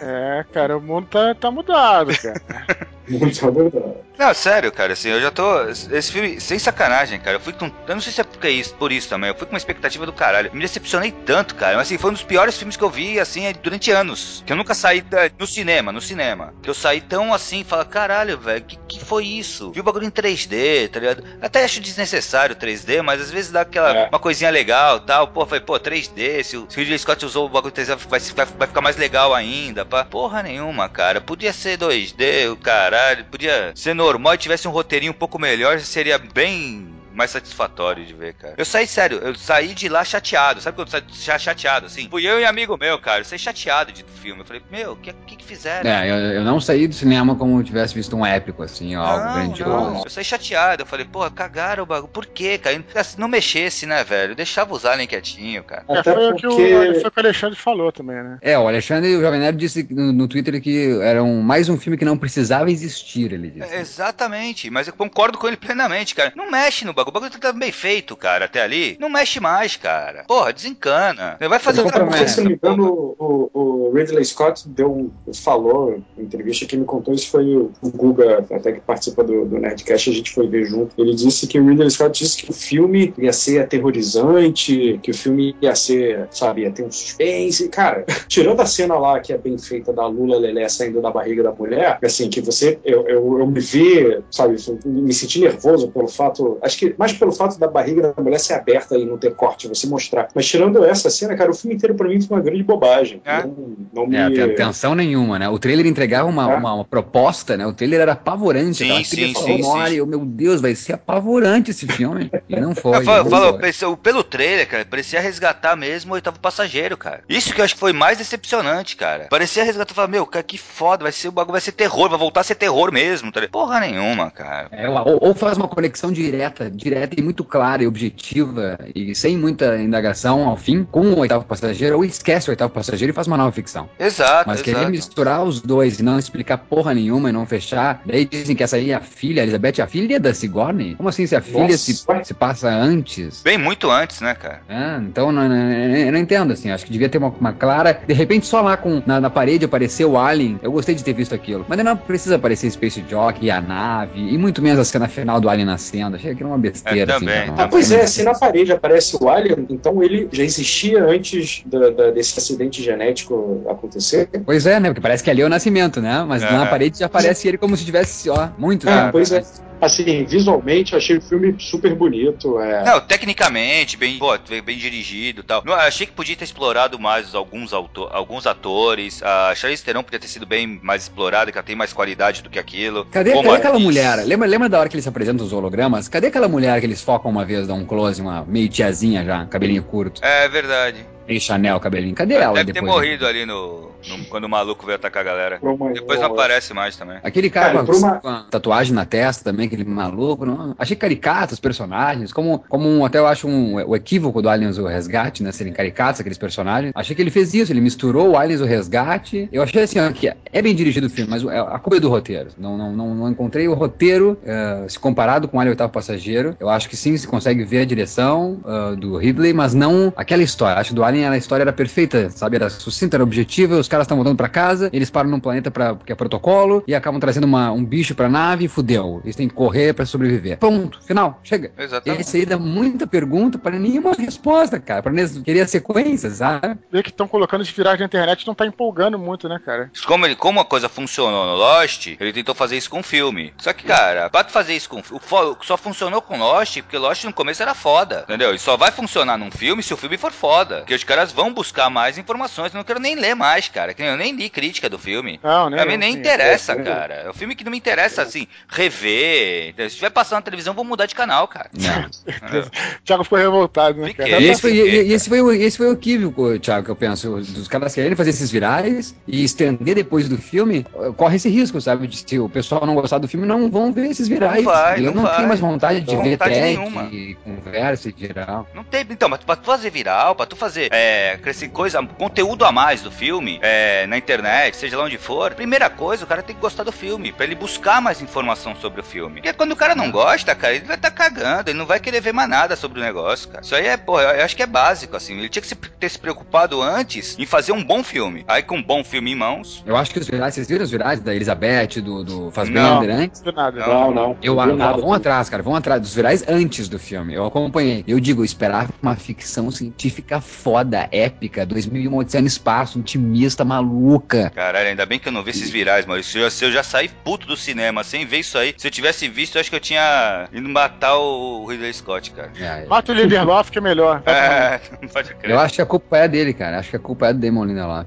É, cara, o mundo tá, tá mudado, cara. Muito abordado. Não, sério, cara, assim, eu já tô. Esse filme, sem sacanagem, cara. Eu fui com. Eu não sei se é porque é isso, por isso também. Eu fui com uma expectativa do caralho. Me decepcionei tanto, cara. Mas assim, foi um dos piores filmes que eu vi, assim, durante anos. Que eu nunca saí da- no cinema, no cinema. Que eu saí tão assim, fala, caralho, velho, que, que foi isso? Vi o bagulho em 3D, tá ligado? Até acho desnecessário 3D, mas às vezes dá aquela É. uma coisinha legal tal. Pô, foi, pô, 3D, se o, se o Ridley Scott usou o bagulho 3D, vai, vai, vai ficar mais legal ainda, pá. Porra nenhuma, cara. Podia ser 2D, o caralho. Podia ser normal e tivesse um roteirinho um pouco melhor, seria bem mais satisfatório de ver, cara. Eu saí, sério, eu saí de lá chateado. Sabe quando você sai chateado, assim? Fui eu e amigo meu, cara. Eu saí chateado de filme. Eu falei, meu, o que, que, que fizeram? É, eu, eu não saí do cinema como tivesse visto um épico, assim, ó, algo Não, grandioso. não. Eu saí chateado. Eu falei, pô, cagaram o bagulho. Por quê, cara? Se não mexesse, né, velho? Deixava os aliens quietinho, cara. É, Até foi, o que o, porque. foi o que o Alexandre falou também, né? É, o Alexandre o Jovem Nerd disse no, no Twitter que era um, mais um filme que não precisava existir, ele disse. É, exatamente, mas eu concordo com ele plenamente, cara. Não mexe no bagulho. O bagulho tá bem feito, cara, até ali. Não mexe mais, cara. Porra, desencana. Vai fazer outra coisa. se não me engano, o, o Ridley Scott deu, falou em entrevista que me contou isso foi o, o Guga, até que participa do, do Nerdcast, a gente foi ver junto. Ele disse que o Ridley Scott disse que o filme ia ser aterrorizante, que o filme ia ser, sabe, ia ter um suspense. Cara, tirando a cena lá que é bem feita da Lula Lelé saindo da barriga da mulher, assim, que você, eu, eu, eu me vi, sabe, me senti nervoso pelo fato, acho que mais pelo fato da barriga da mulher ser aberta e não ter corte, você mostrar. Mas tirando essa cena, cara, o filme inteiro pra mim foi uma grande bobagem. É. Não, não me... É, tem tensão nenhuma, né? O trailer entregava uma, É. uma, uma proposta, né? O trailer era apavorante, Sim, sim, trilha sim, sonora, sim. eu, meu Deus, vai ser apavorante esse filme. E não foi. Eu falo, não falo, foi. pensei- pelo trailer, cara, parecia resgatar mesmo o oitavo passageiro, cara. Isso que eu acho que foi mais decepcionante, cara. Parecia resgatar, falar, meu, cara, que foda, vai ser o bagulho, vai ser terror, vai voltar a ser terror mesmo, tá? Porra nenhuma, cara. É, ou, ou faz uma conexão direta, direta e muito clara e objetiva, e sem muita indagação ao fim, com o oitavo passageiro, ou esquece o oitavo passageiro e faz uma nova ficção. Exato, Mas querer exato. misturar os dois e não explicar porra nenhuma e não fechar. Daí dizem que essa aí é a filha, a Elizabeth é a filha da Sigourney? Como assim se a filha se, se passa antes? Bem muito antes, né, cara? Ah, então não, não, eu não entendo, assim, acho que devia ter uma, uma clara. De repente, só lá com, na, na parede apareceu o Alien. Eu gostei de ter visto aquilo. Mas não precisa aparecer Space Jockey e a nave, e muito menos a cena final do Alien nascendo. Achei aquilo uma besteira. É, assim, também, Ah, pois é, se na parede aparece o Alien, então ele já existia antes da- da- desse acidente genético acontecer. Pois é, né? Porque parece que ali é o nascimento, né? Mas É. na parede já aparece ele como se tivesse, ó, muito Ah, tempo pois é. Assim, visualmente, eu achei o filme super bonito. É... Não, tecnicamente, bem, pô, bem dirigido e tal. Não, achei que podia ter explorado mais alguns, auto- alguns atores. A Charlize Theron podia ter sido bem mais explorada, que ela tem mais qualidade do que aquilo. Cadê, cadê aquela mulher? Lembra, lembra da hora que eles apresentam os hologramas? Cadê aquela mulher que eles focam uma vez, dá um close, uma meio tiazinha já, cabelinho curto? É verdade. Chanel, cabelinho. Cadê ela Deve ter depois? morrido ali no, no- Quando o maluco veio atacar a galera. Depois não aparece mais também. Aquele cara, Cara, com, uma- com a tatuagem na testa também, aquele maluco. Não, achei caricato os personagens. Como, como um, até eu acho um, o equívoco do Aliens o Resgate, né? Serem caricatos aqueles personagens. Achei que ele fez isso, ele misturou o Aliens o Resgate. Eu achei assim, ó, que é bem dirigido o filme, mas é- a culpa é do roteiro. Não, não, não, não encontrei o roteiro eh, se comparado com o Alien Oitavo Passageiro. Eu acho que sim, se consegue ver a direção ah, do Ridley, mas não aquela história. Acho que do Alien linha da história era perfeita, sabe? Era sucinta, era objetiva, os caras estão voltando pra casa, eles param num planeta pra, que é protocolo e acabam trazendo uma, um bicho pra nave e fudeu. Eles têm que correr pra sobreviver. Ponto, final, chega. Exatamente. Esse aí dá muita pergunta para nenhuma resposta, cara. Pra eles querer a sequência, sabe? Vê que estão colocando de viragem na internet não tá empolgando muito, né, cara? Como, ele, como a coisa funcionou no Lost, ele tentou fazer isso com o filme. Só que, cara, pra tu fazer isso com o só funcionou com Lost, porque Lost no começo era foda, entendeu? E só vai funcionar num filme se o filme for foda. Porque os caras vão buscar mais informações. Eu não quero nem ler mais, cara. que nem Eu nem li crítica do filme. Não, né? Pra mim nem Sim. interessa, cara. É um filme que não me interessa, assim, rever. Se tiver passando na televisão, vou mudar de canal, cara. O Thiago ficou revoltado, né, cara? Fiquei. E esse, foi, e- e esse, foi o, esse foi o equívoco, Thiago, que eu penso. Dos caras quererem fazer esses virais e estender depois do filme, eh, corre esse risco, sabe? De se o pessoal não gostar do filme, não vão ver esses virais. Não vai, E eu não não, vai. tenho mais vontade de Não ver vontade tech nenhuma. e conversa em geral. Não tem. Então, mas pra tu fazer viral, pra tu fazer é, crescer coisa, conteúdo a mais do filme, é, na internet, seja lá onde for, primeira coisa, o cara tem que gostar do filme, pra ele buscar mais informação sobre o filme. Porque quando o cara não gosta, cara, ele vai estar cagando, ele não vai querer ver mais nada sobre o negócio, cara. Isso aí é, pô, eu acho que é básico, assim. Ele tinha que se- ter se preocupado antes em fazer um bom filme. Aí com um bom filme em mãos. Eu acho que os virais, vocês viram os virais da Elizabeth, do, do Não. Fassbender antes? Não nada. Não, não. Eu, não vi ah, nada. vão atrás, cara, vão atrás dos virais antes do filme. Eu acompanhei. Eu digo, eu esperava uma ficção científica foda, épica, 2001 Odisseia no Espaço, intimista, maluca. Caralho, ainda bem que eu não vi esses virais, mano. Se eu, se eu já saí puto do cinema sem ver isso aí, se eu tivesse visto, eu acho que eu tinha ido matar o Ridley Scott, cara. É, Mata o Lindelof que é melhor. É, não pode crer. eu acho que a culpa é dele, cara. Acho que a culpa é do Damon Lindelof.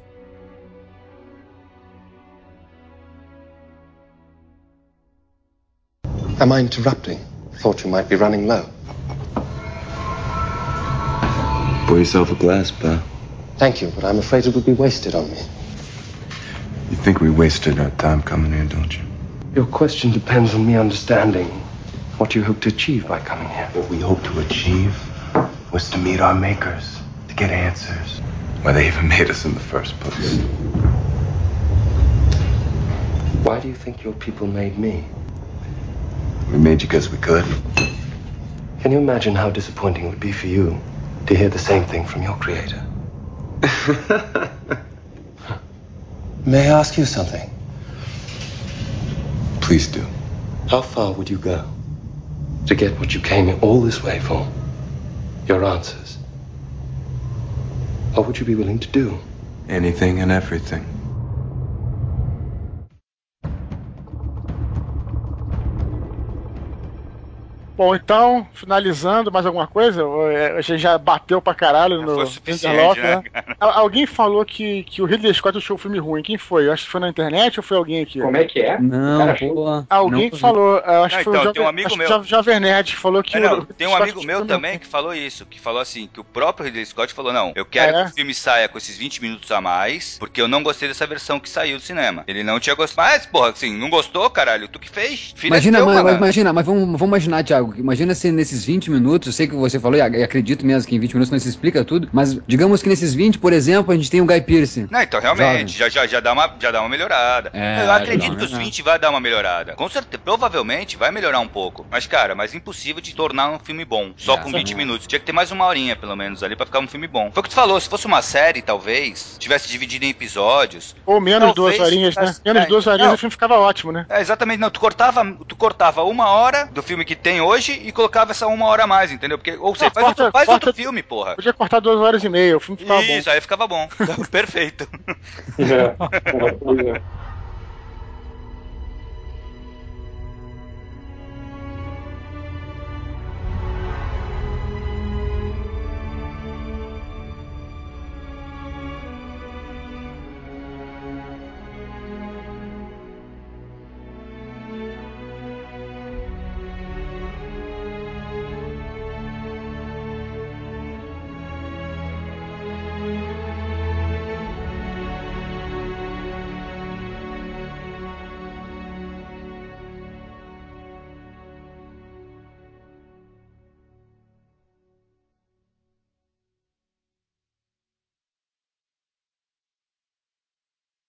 Am I interrupting? Thought you might be running low. Pour yourself a glass, pal. Thank you, but I'm afraid it would be wasted on me. You think we wasted our time coming here, don't you? Your question depends on me understanding what you hope to achieve by coming here. What we hope to achieve was to meet our makers, to get answers. Why they even made us in the first place. Why do you think your people made me? We made you because we could. Can you imagine how disappointing it would be for you to hear the same thing from your creator? May I ask you something? Please do. How far would you go to get what you came all this way for? Your answers. What would you be willing to do? Anything and everything. Bom, então, finalizando, mais alguma coisa? É, A gente já bateu pra caralho no Foi suficiente, Lindelof, né, Al- Alguém falou que, que o Ridley Scott achou o filme ruim. Quem foi? Eu acho que foi na internet ou foi alguém aqui? Como é que é? Não, pô. Alguém não, falou, eu acho Não, que foi então, o tem um Jovem, amigo meu. o Jovem Nerd falou que É, não, tem um amigo meu filme também que falou isso, que falou assim, que o próprio Ridley Scott falou, não, eu quero Ah, é? que o filme saia com esses 20 minutos a mais, porque eu não gostei dessa versão que saiu do cinema. Ele não tinha gostado. Mas, porra, assim, não gostou, caralho? Tu que fez? Filho Imagina, é teu, mas, imagina, mas vamos, vamos imaginar, Thiago. Imagina se nesses 20 minutos, eu sei que você falou, e ac- acredito mesmo que em 20 minutos não se explica tudo, mas digamos que nesses 20, por exemplo, a gente tem o Guy Pearce. Não, então realmente, já, já, já, dá uma, já dá uma melhorada. É, eu acredito que os uma 20 vai dar uma melhorada. Com certeza, provavelmente vai melhorar um pouco. Mas, cara, mas impossível de tornar um filme bom. Só É, com sim. 20 minutos. Tinha que ter mais uma horinha, pelo menos, ali pra ficar um filme bom. Foi o que tu falou, se fosse uma série, talvez, tivesse dividido em episódios. Ou menos Talvez duas horinhas, né? Menos é, duas horinhas não. o filme ficava ótimo, né? É, exatamente, não, tu cortava, tu cortava uma hora do filme que tem hoje e colocava essa uma hora a mais, entendeu? Porque, ou seja, Não, faz, corta- outro, faz corta- outro filme, porra. Podia cortar duas horas e meia, o filme ficava bom. Isso, aí ficava bom. Perfeito. É, é, pois é.